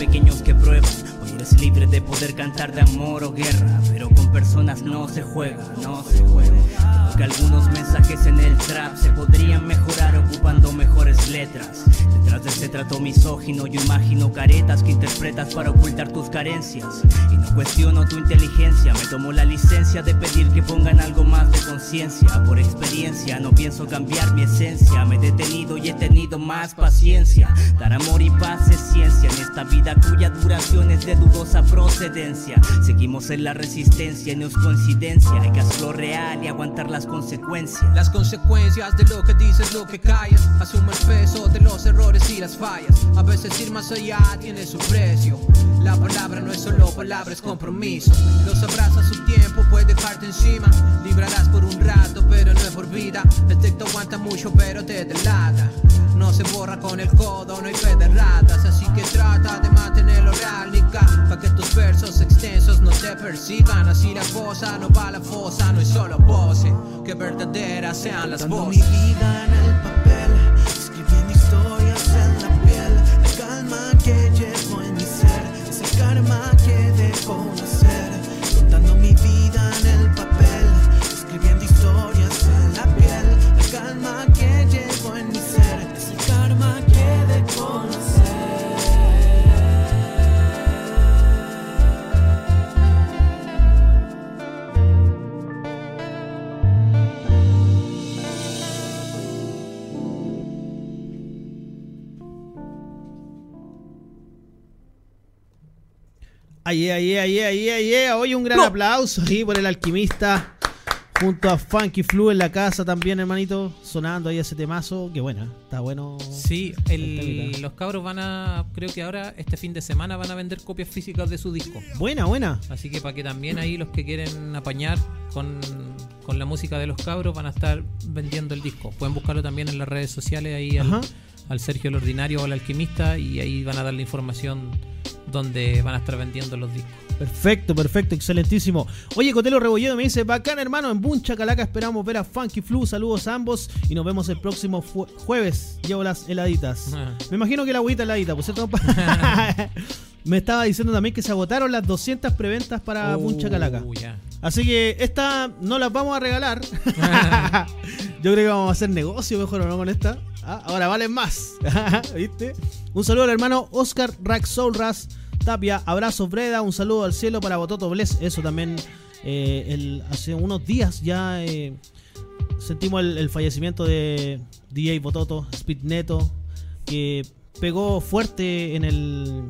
pequeños que prueban. Eres libre de poder cantar de amor o guerra, pero con personas no se juega, no se juega. Creo que algunos mensajes en el trap se podrían mejorar ocupando mejores letras. letras. Detrás de ese trato misógino, yo imagino caretas que interpretas para ocultar tus carencias. Y no cuestiono tu inteligencia, me tomo la licencia de pedir que pongan algo más de conciencia. Por experiencia, no pienso cambiar mi esencia. Me he detenido y he tenido más paciencia. Dar amor y paz es ciencia en esta vida cuya duración es de dudosa procedencia. Seguimos en la resistencia no es coincidencia. Hay que hacerlo real y aguantar las consecuencias. Las consecuencias de lo que dices, lo que callas. Asume el peso de los errores y las fallas. A veces ir más allá tiene su precio. La palabra no es solo palabra, es compromiso. Los abrazas su tiempo, puede dejarte encima. Librarás por un rato, pero no es por vida. El texto aguanta mucho, pero te delata. No se borra con el codo, no hay fe ratas. Así que trata de mantenerlo real, nica. Pa' que tus versos extensos no te persigan. Así la cosa no va a la fosa, no es solo pose. Que verdaderas sean las mi voces. vida en el papel, Ay, ay, ay, ay, ay. Hoy un gran aplauso ahí por el alquimista. Junto a Funky Flu en la casa también, hermanito. Sonando ahí ese temazo. Que bueno, está bueno. Sí, el- los cabros van a, creo que ahora, este fin de semana, van a vender copias físicas de su disco. Buena, buena. Así que para que también ahí los que quieren apañar con, con la música de los cabros van a estar vendiendo el disco. Pueden buscarlo también en las redes sociales ahí al, al Sergio el Ordinario o al Alquimista y ahí van a dar la información donde van a estar vendiendo los discos. Perfecto, perfecto, excelentísimo. Oye, Cotelo Rebolledo me dice, bacán hermano, en Buncha Calaca esperamos ver a Funky Flu. Saludos a ambos y nos vemos el próximo jueves. Llevo las heladitas. Ah. Me imagino que la agüita heladita, pues ¿cierto? me estaba diciendo también que se agotaron las 200 preventas para Buncha Calaca. Ya. Así que esta no las vamos a regalar. Yo creo que vamos a hacer negocio mejor o no con esta. Ah, ahora valen más. ¿Viste? Un saludo al hermano Oscar Raxolras Tapia. Abrazo Breda. Un saludo al cielo para Bototo Bless. Eso también eh, el- hace unos días ya eh, sentimos el, el fallecimiento de DJ Bototo, Speed Neto, que pegó fuerte en el,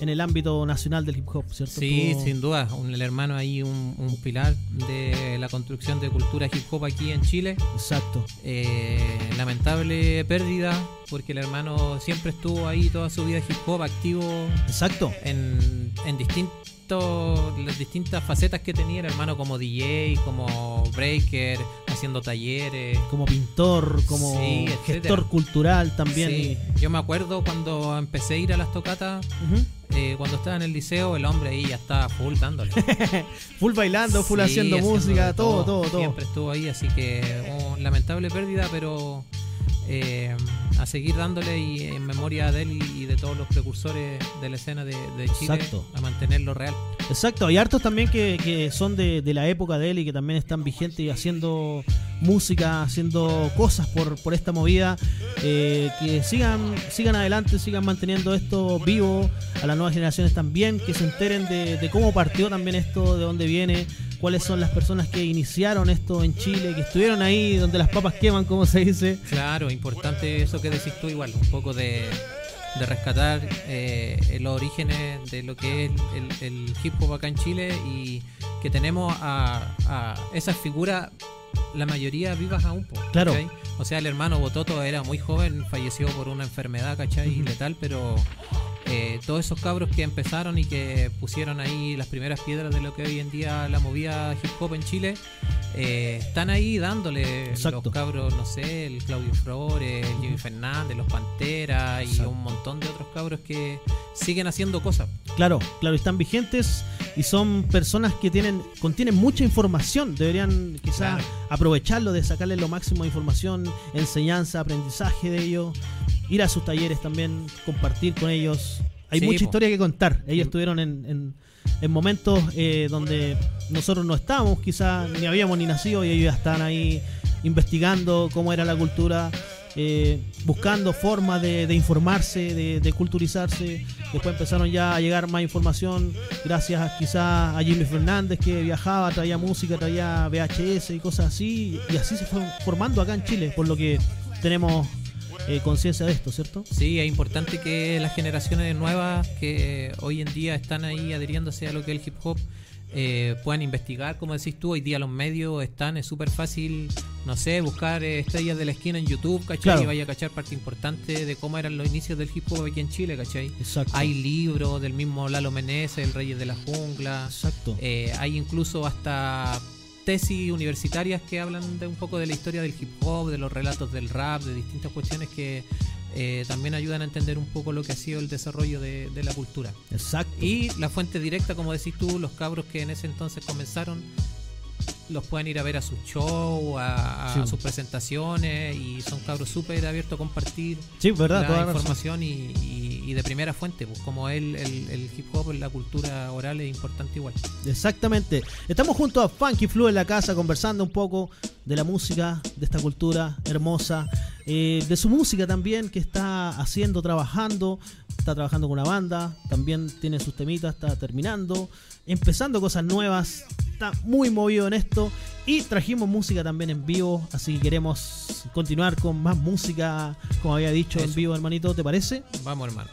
en el ámbito nacional del hip hop, ¿cierto? Sí, Tuvo- sin duda. Un, el hermano ahí, un, un pilar de la construcción de cultura hip hop aquí en Chile. Exacto. Eh, lamentable pérdida, porque el hermano siempre estuvo ahí toda su vida hip hop activo Exacto. en, en distintos, las distintas facetas que tenía el hermano como DJ, como breaker, haciendo talleres. como pintor, como Sí, gestor cultural también. Sí, Yo me acuerdo cuando empecé a ir a las tocatas, Ujú. Eh, cuando estaba en el liceo, el hombre ahí ya estaba full dándole. Full bailando, full Sí, haciendo, música, todo, todo, todo. Siempre estuvo ahí, así que oh, lamentable pérdida, pero eh, a seguir dándole y en memoria de él y, y de todos los precursores de la escena de, de Chile, Exacto. a mantenerlo real. Exacto, hay hartos también que, que son de, de la época de él y que también están vigentes y haciendo música, haciendo cosas por, por esta movida. eh, que sigan, sigan adelante, sigan manteniendo esto vivo a las nuevas generaciones también, que se enteren de, de cómo partió también esto, de dónde viene, cuáles son las personas que iniciaron esto en Chile, que estuvieron ahí donde las papas queman, como se dice. Claro, importante eso que decís tú igual, un poco de, de rescatar eh, los orígenes de lo que es el, el- el hip hop acá en Chile y que tenemos a, a esas figuras, la mayoría vivas aún. Claro. ¿cachai? O sea, el hermano Bototo era muy joven, falleció por una enfermedad, ¿cachai? Letal, pero eh, todos esos cabros que empezaron y que pusieron ahí las primeras piedras de lo que hoy en día la movida hip hop en Chile, eh, están ahí dándole Exacto. los cabros, no sé, el Claudio Flores, el Jimmy Fernández, los Panteras y Exacto. un montón de otros cabros que siguen haciendo cosas. Claro, claro, están vigentes y son personas que tienen contienen mucha información. Deberían quizás Claro. aprovecharlo de sacarle lo máximo de información, enseñanza, aprendizaje de ellos, ir a sus talleres también, compartir con ellos. Hay Sí, mucha po. historia que contar. Ellos Mm. estuvieron en, en- en momentos eh, donde nosotros no estábamos, quizás ni habíamos ni nacido y ellos ya están ahí investigando cómo era la cultura. eh, buscando formas de, de informarse, de, de culturizarse. Después empezaron ya a llegar más información gracias quizás a Jimmy Fernández que viajaba, traía música, traía VHS y cosas así. Y así se fue formando acá en Chile, por lo que tenemos eh, conciencia de esto, ¿cierto? Sí, es importante que las generaciones nuevas que hoy en día están ahí adhiriéndose a lo que es el hip hop eh, puedan investigar, como decís tú, hoy día los medios están, es súper fácil, no sé, buscar eh, estrellas de la esquina en YouTube, ¿cachai? Claro. Y vaya a cachar parte importante de cómo eran los inicios del hip hop aquí en Chile, ¿cachai? Exacto. Hay libros del mismo Lalo Meneses, el Reyes de la Jungla. Exacto. Eh, hay incluso hasta tesis universitarias que hablan de un poco de la historia del hip hop, de los relatos del rap, de distintas cuestiones que eh, también ayudan a entender un poco lo que ha sido el desarrollo de, de la cultura. Exacto. Y la fuente directa, como decís tú, los cabros que en ese entonces comenzaron, los pueden ir a ver a sus shows, a, a Sí. sus presentaciones, y son cabros súper abiertos a compartir sí, verdad, toda la la razón. información y, y- y de primera fuente, pues como él, el, el hip hop, la cultura oral es importante igual. Exactamente. Estamos junto a Funky Flu en la casa conversando un poco de la música, de esta cultura hermosa, eh, de su música también que está haciendo, trabajando. Está trabajando con una banda, también tiene sus temitas, está terminando, empezando cosas nuevas. Está muy movido en esto y trajimos música también en vivo, así que queremos continuar con más música, como había dicho en vivo, hermanito, ¿te parece? Vamos, hermano.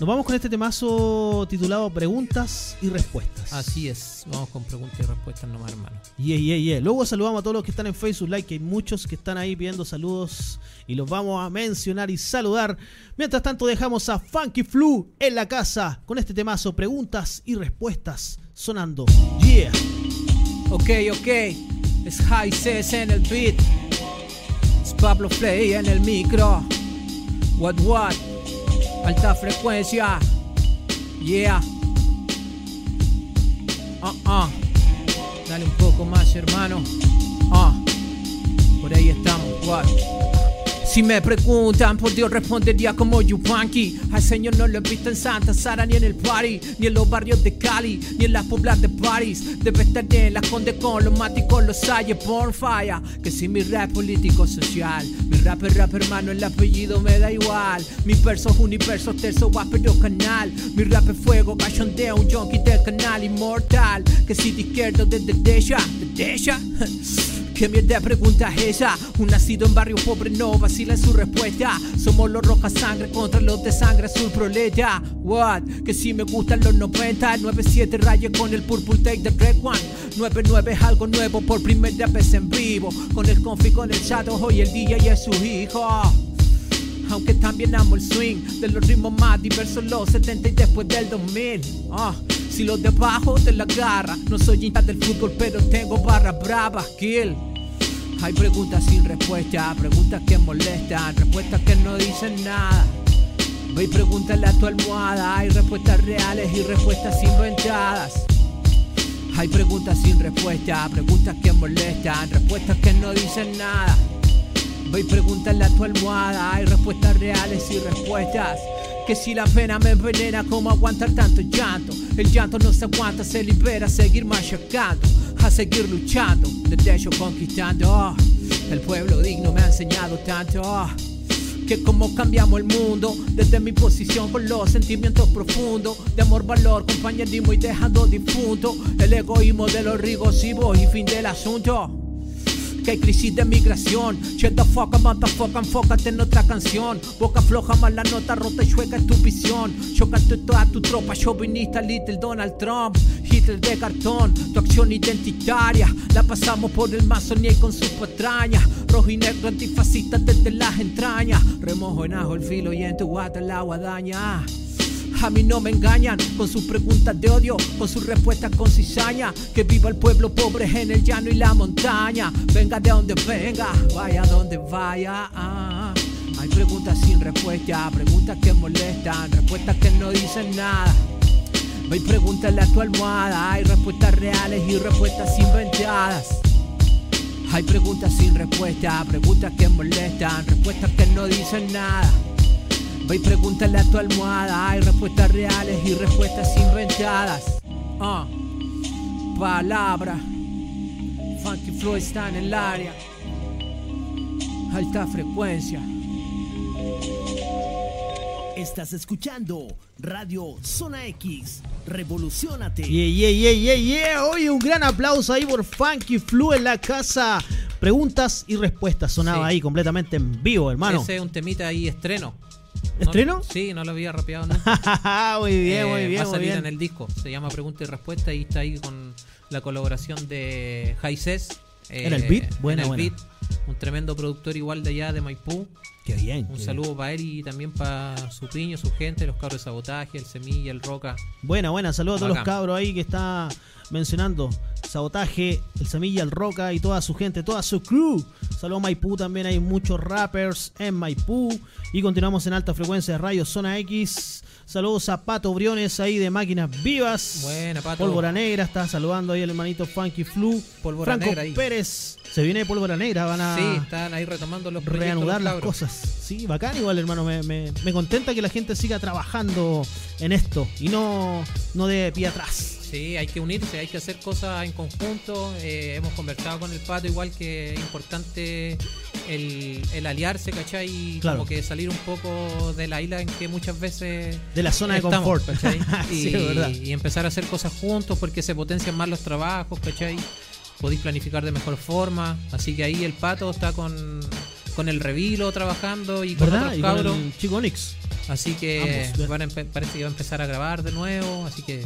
Nos vamos con este temazo titulado Preguntas y Respuestas. Así es. Vamos con preguntas y respuestas nomás, hermano. Yeah, yeah, yeah. Luego saludamos a todos los que están en Facebook Live, que hay muchos que están ahí pidiendo saludos y los vamos a mencionar y saludar. Mientras tanto, dejamos a Funky Flu en la casa con este temazo, preguntas y respuestas sonando. Yeah. Ok, ok, es High Cess en el beat. Es Pablo Play en el micro. What, what? Alta frecuencia. Yeah. Uh, uh. Dale un poco más, hermano. Ah. Por ahí estamos. What? Si me preguntan, por Dios respondería como Yupanqui. Al Señor no lo he visto en Santa Sara ni en el party, ni en los barrios de Cali, ni en las poblas de París. Debe estar en las condes con los máticos, los sayes, por fire. Que si mi rap político social, mi rap es rap hermano, el apellido me da igual. Mi verso es universo, terzo pero canal. Mi rap es fuego, cachondeo, un junkie del canal inmortal. Que si de izquierdo desde ella, desde ella. ¿Qué mierda pregunta esa? Un nacido en barrio pobre no vacila en su respuesta. Somos los rojas sangre contra los de sangre azul proleta. What? Que si me gustan los 90, 97 rayos con el purple take de Red One. 99 es algo nuevo por primera vez en vivo. Con el confi, con el shadow, hoy el día y es su hijo. Aunque también amo el swing de los ritmos más diversos, los 70 y después del 2000. Ah, si los de abajo te la garra, no soy hincha del fútbol, pero tengo barra brava, kill. Hay preguntas sin respuesta, preguntas que molestan, respuestas que no dicen nada. Ve y pregúntale a tu almohada, hay respuestas reales y respuestas inventadas. Hay preguntas sin respuesta, preguntas que molestan, respuestas que no dicen nada. Ve y pregúntale a tu almohada, hay respuestas reales y respuestas. Que si la pena me envenena, ¿cómo aguantar tanto llanto? El llanto no se aguanta, se libera, a seguir machacando, a seguir luchando, desde yo conquistando. El pueblo digno me ha enseñado tanto. oh, que como cambiamos el mundo desde mi posición con los sentimientos profundos de amor, valor, compañerismo y dejando difunto el egoísmo de los rigosivos y fin del asunto. Que hay crisis de migración. Shut the fuck motherfucker, enfócate en otra canción. Boca floja, más la nota rota y chueca es tu visión. Chocaste toda tu tropa, chauvinista, Little Donald Trump. Hitler de cartón, tu acción identitaria. La pasamos por el Masonia y con sus patrañas. Rojo y negro, antifascista desde las entrañas. Remojo en ajo el filo y en tu guata el agua daña. A mí no me engañan con sus preguntas de odio, con sus respuestas con cizaña. Que viva el pueblo pobre en el llano y la montaña. Venga de donde venga, vaya donde vaya. Hay preguntas sin respuesta, preguntas que molestan, respuestas que no dicen nada. Ve y pregúntale a tu almohada, hay respuestas reales y respuestas inventadas. Hay preguntas sin respuesta, preguntas que molestan, respuestas que no dicen nada. Ve y pregúntale a tu almohada, hay respuestas reales y respuestas inventadas. Ah, palabra, Funky Flow está en el área. Alta frecuencia, Estás escuchando Radio Zona X. Revolucionate. Yeah, yeah, yeah, yeah, yeah. Oye, un gran aplauso ahí por Funky Flu en la casa. Preguntas y respuestas sonaba Sí. ahí completamente en vivo, hermano. Ese es un temita ahí estreno. ¿Estreno? No- sí, no lo había rapeado nunca. muy bien, Eh, muy bien, Va a salir bien. en el disco. Se llama Pregunta y Respuesta y está ahí con la colaboración de Jaices. ¿En el beat? Buena, en el buena. beat. Un tremendo productor igual de allá de Maipú. Qué bien. Un qué saludo para él y también para su piño, su gente, los cabros de sabotaje, el semilla, el roca. Buena, buena. Saludos a todos los cabros ahí que está mencionando. Sabotaje, el Semilla, el Roca y toda su gente, toda su crew. Saludos Maipú también. Hay muchos rappers en Maipú. Y continuamos en alta frecuencia de radio Zona X. Saludos a Pato Briones ahí de Máquinas Vivas. Buena, Pato. Pólvora Negra está saludando ahí el hermanito Funky Flu. Pólvora Franco Negra ahí. Pérez. Se viene Pólvora Negra. Van a Sí, están ahí retomando los reanudar los las cosas. Sí, bacán igual, hermano. Me, me- me contenta que la gente siga trabajando en esto y no, no de pie atrás. Sí, hay que unirse, hay que hacer cosas en conjunto. Eh, hemos conversado con el Pato, igual que es importante el, el aliarse, ¿cachai? Y Claro. como que salir un poco de la isla en que muchas veces De la zona de estamos, confort. ¿cachai? Y, sí, verdad. y empezar a hacer cosas juntos porque se potencian más los trabajos, ¿cachai? Podéis planificar de mejor forma. Así que ahí el Pato está con, con el Revilo trabajando y con ¿Verdad? otros Y con cabros. el chico Onyx. Así que Ambos. van a parece que va a empezar a grabar de nuevo. Así que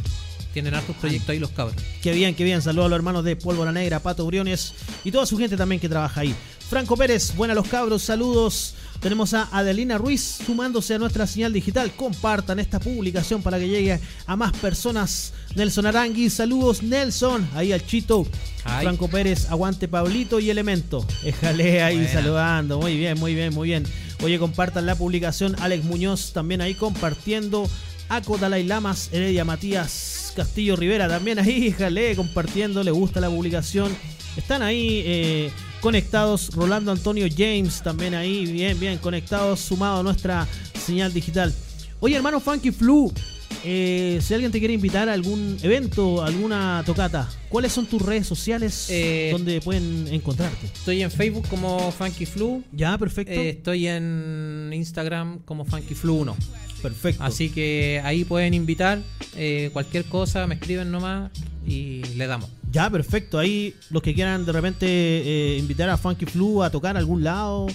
tienen hartos proyectos ahí los cabros. Qué bien, qué bien. Saludos a los hermanos de Pólvora Negra, Pato Briones y toda su gente también que trabaja ahí. Franco Pérez, buenas los cabros, saludos. Tenemos a Adelina Ruiz sumándose a nuestra señal digital. Compartan esta publicación para que llegue a más personas. Nelson Arangui, saludos Nelson. Ahí al Chito. Ay. Franco Pérez, aguante Pablito y Elemento. Éjale ahí Buena. saludando. Muy bien, muy bien, muy bien. Oye, compartan la publicación. Alex Muñoz también ahí compartiendo. Aco Dalai Lamas, Heredia Matías Castillo Rivera también ahí, jale, compartiendo, le gusta la publicación. Están ahí eh, conectados. Rolando Antonio James también ahí, bien, bien, conectados, sumado a nuestra señal digital. Oye, hermano Funky Flu, eh, si alguien te quiere invitar a algún evento, alguna tocata, ¿cuáles son tus redes sociales Eh, donde pueden encontrarte? Estoy en Facebook como Funky Flu. Ya, perfecto. eh, estoy en Instagram como Funky Flu 1. Perfecto. Así que ahí pueden invitar eh, cualquier cosa, me escriben nomás y le damos. Ya, perfecto. Ahí los que quieran de repente eh, invitar a Funky Flu a tocar a algún lado,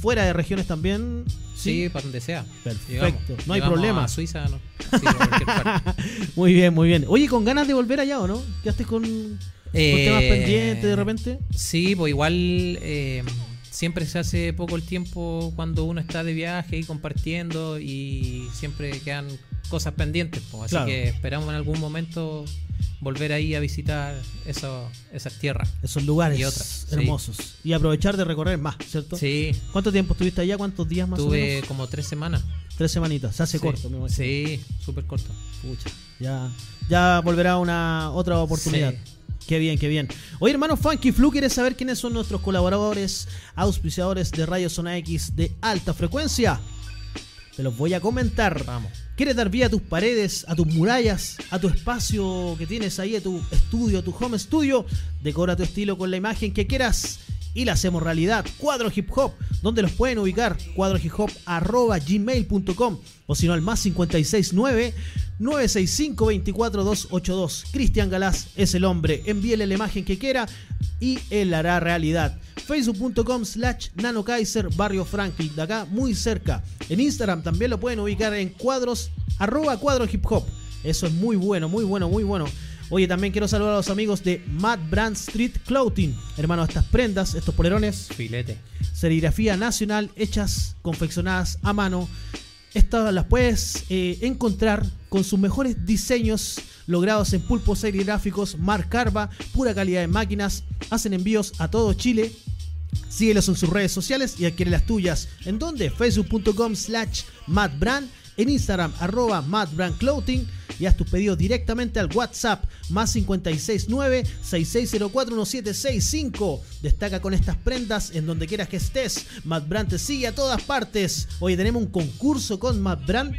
fuera de regiones también. Sí, para donde sea. Perfecto, Llegamos. no hay problema. A Suiza, no. Sí. Muy bien, muy bien. Oye, ¿con ganas de volver allá o no? ¿Quedaste con, con Eh, temas pendientes de repente? Sí, pues igual eh, siempre se hace poco el tiempo cuando uno está de viaje y compartiendo y siempre quedan cosas pendientes. pues. Así Claro. que esperamos en algún momento volver ahí a visitar eso, esas tierras. Esos lugares Y otras, sí. hermosos. Y aprovechar de recorrer más, ¿cierto? Sí, ¿Cuánto tiempo estuviste allá? ¿Cuántos días más o tuve menos? como tres semanas. Tres semanitas. Se hace Sí. corto, me imagino. Sí, súper corto. Pucha, ya, ya volverá una otra oportunidad. Sí. Qué bien, qué bien. Oye, hermano Funky Flu, ¿quieres saber quiénes son nuestros colaboradores, auspiciadores de Radio Zona X de alta frecuencia? Te los voy a comentar. Vamos. ¿Quieres dar vida a tus paredes, a tus murallas, a tu espacio que tienes ahí, a tu estudio, a tu home studio? Decora tu estilo con la imagen que quieras y la hacemos realidad. Cuadro Hip Hop, donde los pueden ubicar? cuadrohiphop.gmail.com o si no al más 569 965 24282. Cristian Galás es el hombre. Envíele la imagen que quiera y él hará realidad. Facebook.com slash Nano Kaiser Barrio Franklin, de acá muy cerca. En Instagram también lo pueden ubicar en cuadros, arroba cuadro hip hop. Eso es muy bueno, muy bueno, muy bueno. Oye, también quiero saludar a los amigos de Mad Brand Street Clothing. Hermano, estas prendas, estos polerones, Filete. serigrafía nacional, hechas, confeccionadas a mano. Estas las puedes eh, encontrar con sus mejores diseños logrados en pulpos serigráficos, Mar Carva, pura calidad de máquinas. Hacen envíos a todo Chile. Síguelos en sus redes sociales y adquiere las tuyas. ¿En dónde? Facebook.com slash madbrand. En Instagram, arroba madbrandclothing. Y haz tus pedidos directamente al WhatsApp más 569-6604-1765. Destaca con estas prendas en donde quieras que estés. Madbrand te sigue a todas partes. Hoy tenemos un concurso con Madbrand.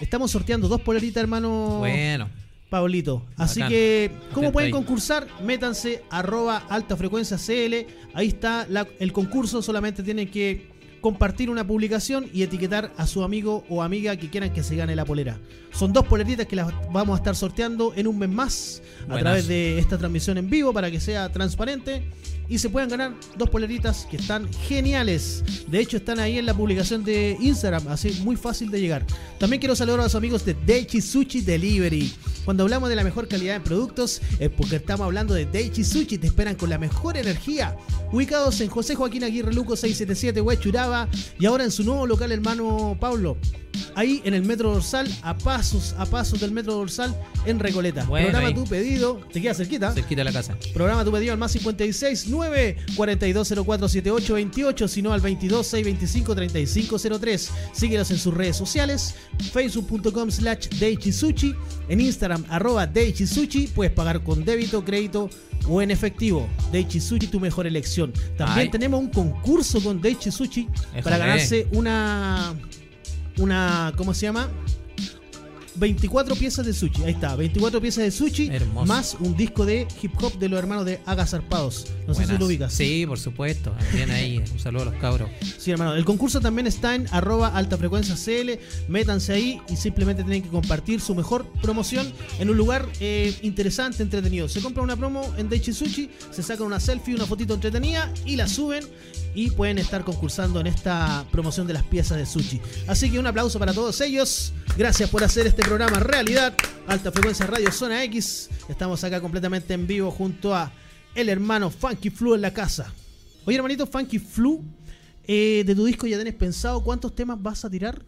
Estamos sorteando dos poleritas, hermano. Bueno. Pablito. Así Bacán. que, ¿cómo pueden ahí. concursar? Métanse arroba alta frecuencia CL. Ahí está la- el concurso. Solamente tienen que compartir una publicación y etiquetar a su amigo o amiga que quieran que se gane la polera. Son dos poleritas que las vamos a estar sorteando en un mes más a través de esta transmisión en vivo para que sea transparente y se puedan ganar dos poleritas que están geniales. De hecho, están ahí en la publicación de Instagram, así muy fácil de llegar. También quiero saludar a los amigos de Deichi Sushi Delivery. Cuando hablamos de la mejor calidad en productos, es porque estamos hablando de Deichi Sushi. Te esperan con la mejor energía. Ubicados en José Joaquín Aguirre Luco 677, Huechuraba. Y ahora en su nuevo local, hermano Pablo. Ahí en el Metro Dorsal, a pasos, a pasos del Metro Dorsal, en Recoleta. Bueno, Programa ahí. tu pedido. Te queda cerquita. Cerquita la casa. Programa tu pedido al más 56 9 4204 78 28, sino al 22 625 3503. Síguenos en sus redes sociales, facebook.com slash Deichisuchi, en Instagram arroba Deichisuchi, puedes pagar con débito, crédito o en efectivo. Deichisuchi, tu mejor elección. También Ay. tenemos un concurso con Deichisuchi Déjame. para ganarse una, una, ¿cómo se llama? 24 piezas de sushi, ahí está, 24 piezas de sushi Hermoso. más un disco de hip hop de los hermanos de Agasarpados. No sé si lo ubicas. Sí, por supuesto. Bien ahí. Un saludo a los cabros. Sí, hermano. El concurso también está en arroba alta frecuencia CL. Métanse ahí y simplemente tienen que compartir su mejor promoción en un lugar eh, interesante, entretenido. Se compra una promo en Daichi Sushi, se sacan una selfie, una fotito entretenida y la suben y pueden estar concursando en esta promoción de las piezas de sushi. Así que un aplauso para todos ellos. Gracias por hacer este programa realidad. Alta frecuencia Radio Zona X. Estamos acá completamente en vivo junto a el hermano Funky Flu en la casa. Oye, hermanito Funky Flu, eh, de tu disco ya tenés pensado cuántos temas vas a tirar.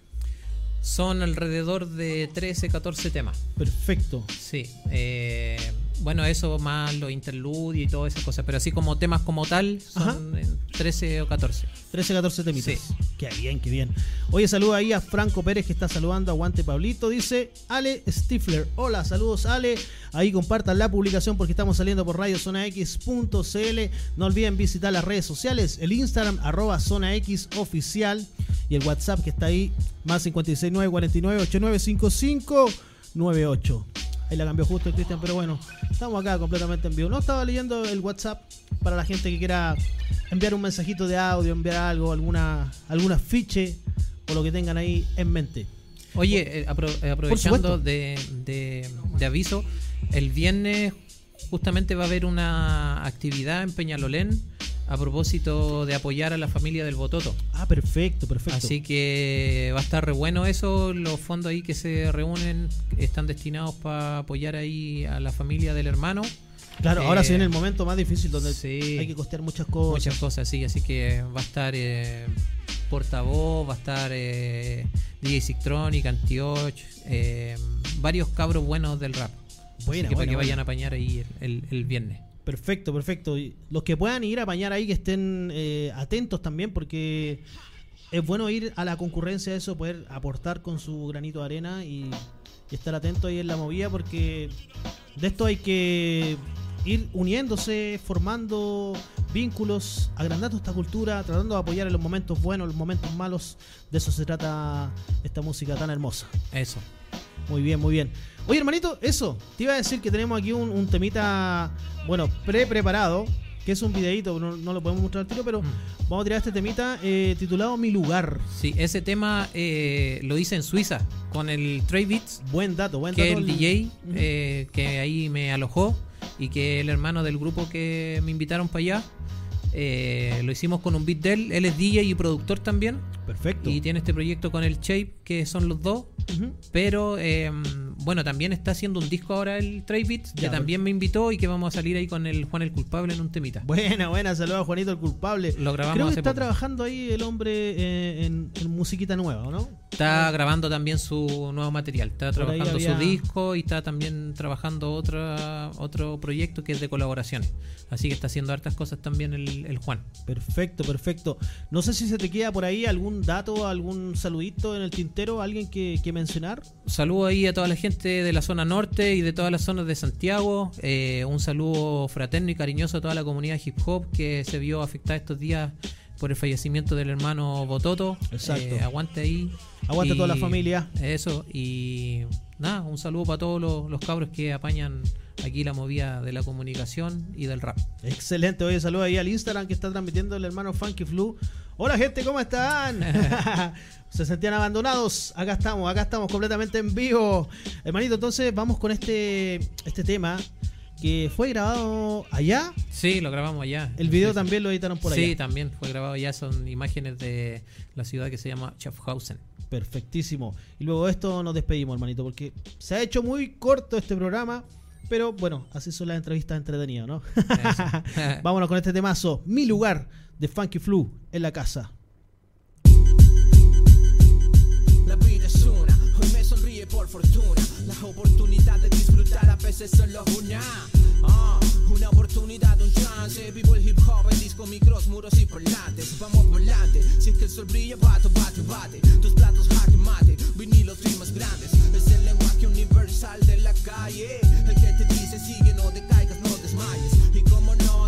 Son alrededor de 13, 14 temas. Perfecto. Sí. eh, bueno, eso más los interludios y todas esas cosas. Pero así como temas como tal, son eh, 13 o 14. 13, 14 temitas. Sí. Qué bien, qué bien. Oye, saluda ahí a Franco Pérez que está saludando. Aguante Pablito. Dice Ale Stifler. Hola, saludos Ale. Ahí compartan la publicación porque estamos saliendo por radiozonax.cl. No olviden visitar las redes sociales. El Instagram, arroba Zona X oficial. Y el WhatsApp que está ahí, más 569 49 8955 98. Ahí la cambió justo Cristian, pero bueno, estamos acá completamente en vivo. No estaba leyendo el WhatsApp para la gente que quiera enviar un mensajito de audio, enviar algo, alguna, alguna fiche o lo que tengan ahí en mente. Oye, eh, apro- eh, aprovechando de, de- de aviso, el viernes justamente va a haber una actividad en Peñalolén a propósito de apoyar a la familia del Bototo. Ah, perfecto, perfecto. Así que va a estar re bueno eso. Los fondos ahí que se reúnen están destinados para apoyar ahí a la familia del hermano. claro, eh, ahora se viene el momento más difícil donde sí. hay que costear muchas cosas. Muchas cosas, sí. Así que va a estar eh, Portavoz, va a estar eh, DJ Sictronic, Antioch, eh, varios cabros buenos del rap. Buena, Así que para que buena. vayan a apañar ahí el, el- el viernes. Perfecto, perfecto. Y los que puedan ir a apañar ahí, que estén eh, atentos también, porque es bueno ir a la concurrencia de eso, poder aportar con su granito de arena y, y estar atento ahí en la movida, porque de esto hay que ir uniéndose, formando vínculos, agrandando esta cultura, tratando de apoyar en los momentos buenos, los momentos malos. De eso se trata esta música tan hermosa. Eso. Muy bien, muy bien. Oye, hermanito, eso. Te iba a decir que tenemos aquí un, un temita, bueno, pre-preparado, que es un videíto, no, no lo podemos mostrar al tiro, pero Mm. vamos a tirar este temita eh, titulado Mi Lugar. Sí, ese tema eh, lo hice en Suiza con el Trey Beats, Buen dato, buen que dato. el DJ eh, que ahí me alojó y que el hermano del grupo que me invitaron para allá. Eh, lo hicimos con un beat de él. Él es DJ y productor también. Perfecto. Y tiene este proyecto con el Shape, que son los dos. Pero eh, bueno, también está haciendo un disco ahora el Trey Beats, que también me invitó y que vamos a salir ahí con el Juan el Culpable en un temita. Buena, buena, saludos a Juanito el culpable. Lo grabamos Creo que hace está poco. trabajando ahí el hombre eh, en, en musiquita nueva, ¿o ¿no? Está grabando también su nuevo material. Está Por trabajando había- su disco y está también trabajando otra, otro proyecto que es de colaboraciones. Así que está haciendo hartas cosas también el, el Juan. Perfecto, perfecto. No sé si se te queda por ahí algún dato, algún saludito en el tintero, alguien que, que mencionar. Saludo ahí a toda la gente de la zona norte y de todas las zonas de Santiago. Eh, un saludo fraterno y cariñoso a toda la comunidad hip hop que se vio afectada estos días por el fallecimiento del hermano Bototo. Exacto. Eh, aguante ahí. Aguante Y toda la familia. Eso. Y nada, un saludo para todos los, los cabros que apañan aquí la movida de la comunicación y del rap. Excelente, oye, saludos ahí al Instagram que está transmitiendo el hermano Funky Flu. Hola gente, ¿cómo están? Se sentían abandonados. Acá estamos, acá estamos completamente en vivo. Hermanito, entonces vamos con este, este tema que fue grabado allá. Sí, lo grabamos allá. El video Sí, también lo editaron por Sí, allá. también fue grabado allá. Son imágenes de la ciudad que se llama Schaffhausen. Perfectísimo. Y luego de esto nos despedimos, hermanito, porque se ha hecho muy corto este programa. Pero bueno, así son las entrevistas entretenidas, ¿no? Vámonos con este temazo. Mi lugar de Funky Flu en la casa. La vida es una, hoy me sonríe por fortuna. La oportunidad de disfrutar a veces solo una. Ah, una oportunidad, un chance. Vivo el hip hop, el disco, micros, muros y parlantes. Vamos volante, si es que el sol brilla, bate, bate, bate. Tus platos jaque mate, vinilos rimas grandes. Es el lenguaje universal de la calle. El que te dice sigue, no te caigas, no desmayes.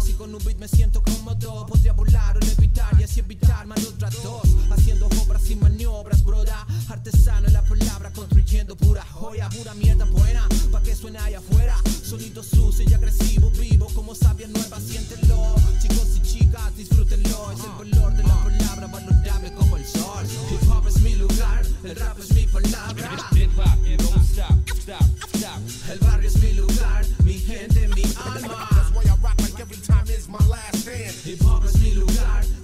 Si con un beat me siento cómodo, podría volar o levitar y así evitar malos tratos. Haciendo obras y maniobras, broda. Artesano en la palabra, construyendo pura joya, pura mierda buena. Pa' que suene allá afuera. Sonido sucio y agresivo, vivo como sabia nueva, siéntelo. Chicos y chicas, disfrútenlo. Es el valor de la palabra, valorable como el sol. Hip hop es mi lugar, el rap es mi palabra.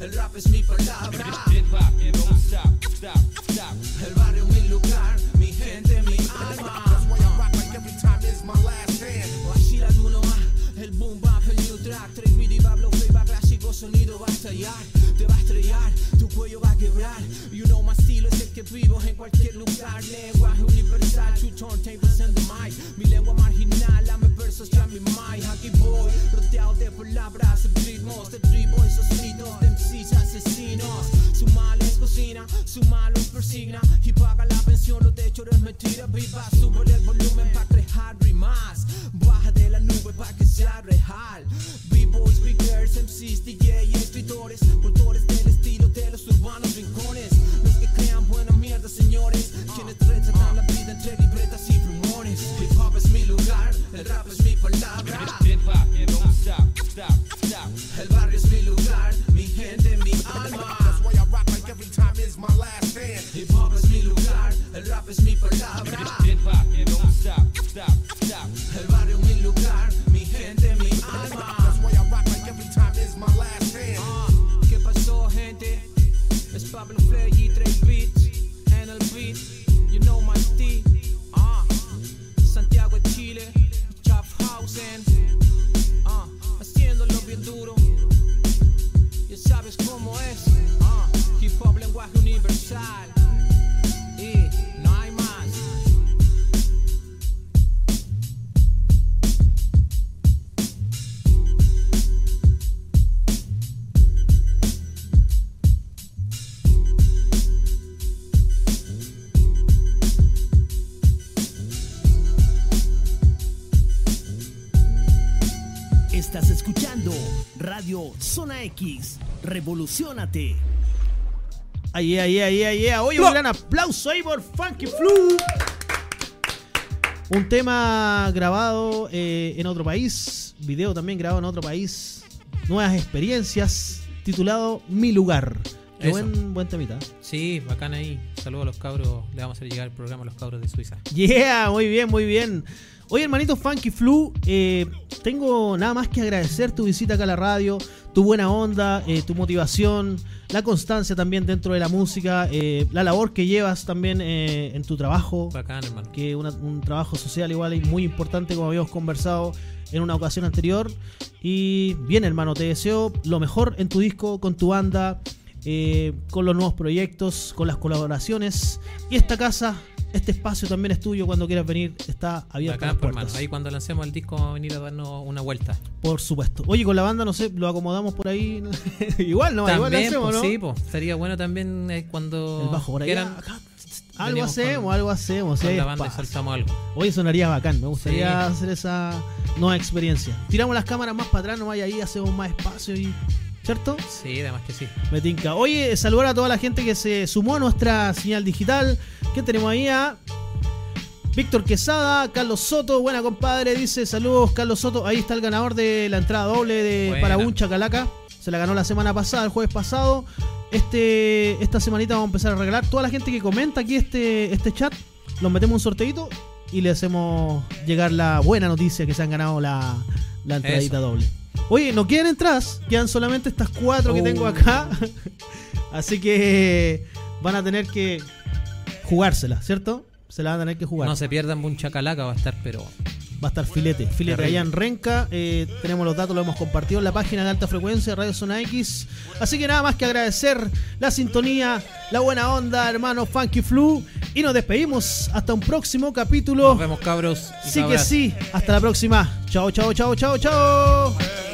El rap es mi palabra. El barrio mi lugar, mi gente, mi alma. Así la uno el boom bap, el new track, tres y bablo, playback, clásico sonido va a estallar, te va a estrellar, tu cuello va a quebrar. You know my estilo es el que vivo en cualquier lugar, lenguaje universal, two turntables and the mic. Mi lengua marginal, lame versos ya mi mic. Aquí voy, rodeado de palabras, ritmos, de tribo, esos MCs asesinos. Su mal es cocina, su mal los persigna y paga la pensión, lo de hecho es mentira, viva, sube el volumen pa' crear rimas. Baja de la nube pa' que sea real. B-boys, speakers, MCs, DJ y escritores, cultores del estilo de los urbanos rincones. Los que crean buena mierda, señores, quienes retratan la vida entre libretas y rumores. Hip hop es mi lugar, el rap es mi palabra. El barrio es mi lugar, el rap es mi Revolucionate. Ahí, ahí, ahí, ahí. Oye, un gran aplauso ahí por Funky Flu. Un tema grabado eh, en otro país, video también grabado en otro país, nuevas experiencias, titulado Mi Lugar. Qué buen, buen temita. Sí, bacán ahí. Saludos a los cabros. Le vamos a hacer llegar el programa a los cabros de Suiza. Yeah, muy bien, muy bien. Oye, hermanito Funky Flu, eh, tengo nada más que agradecer tu visita acá a la radio, tu buena onda, eh, tu motivación, la constancia también dentro de la música, eh, la labor que llevas también eh, en tu trabajo, Bacán, hermano. que es una- un trabajo social igual y muy importante como habíamos conversado en una ocasión anterior. Y bien, hermano, te deseo lo mejor en tu disco, con tu banda, con los nuevos proyectos, con las colaboraciones. Y esta casa, este espacio también es tuyo cuando quieras venir, está abierto Bacán, las pues, puertas. Ahí cuando lancemos el disco vamos a venir a darnos una vuelta. Por supuesto. Oye, con la banda, no sé, lo acomodamos por ahí. igual, no, igual lo también, hacemos, pues, ¿no? sí, pues. Estaría bueno también eh, cuando El bajo por quieran, acá. Algo hacemos, con- algo hacemos. con hay la banda y espacio. soltamos algo. Oye, sonaría bacán, me gustaría Sí. hacer esa nueva experiencia. Tiramos las cámaras más para atrás, nomás y ahí hacemos más espacio y. ¿Cierto? Sí, además que sí. Me tinca. Oye, saludar a toda la gente que se sumó a nuestra señal digital. ¿Qué tenemos ahí? A Víctor Quesada, Carlos Soto, buena compadre, dice saludos Carlos Soto, ahí está el ganador de la entrada doble de Buena. para un Chacalaca, se la ganó la semana pasada, el jueves pasado, este esta semanita vamos a empezar a regalar. Toda la gente que comenta aquí este, este chat, los metemos un sorteito y le hacemos llegar la buena noticia que se han ganado la, la entradita Eso. doble. Oye, no quedan entradas, quedan solamente estas cuatro que Oh. tengo acá. Así que van a tener que jugársela, ¿cierto? Se la van a tener que jugar. No se pierdan un chacalaca, va a estar, pero. Va a estar filete. Filete Terrible. allá en Renca. Eh, tenemos los datos, lo hemos compartido en la página de alta frecuencia Radio Zona X. Así que nada más que agradecer la sintonía, la buena onda, hermano Funky Flu. Y nos despedimos hasta un próximo capítulo. Nos vemos, cabros. Sí que sí. Hasta la próxima. Chao, chao, chao, chao, chao.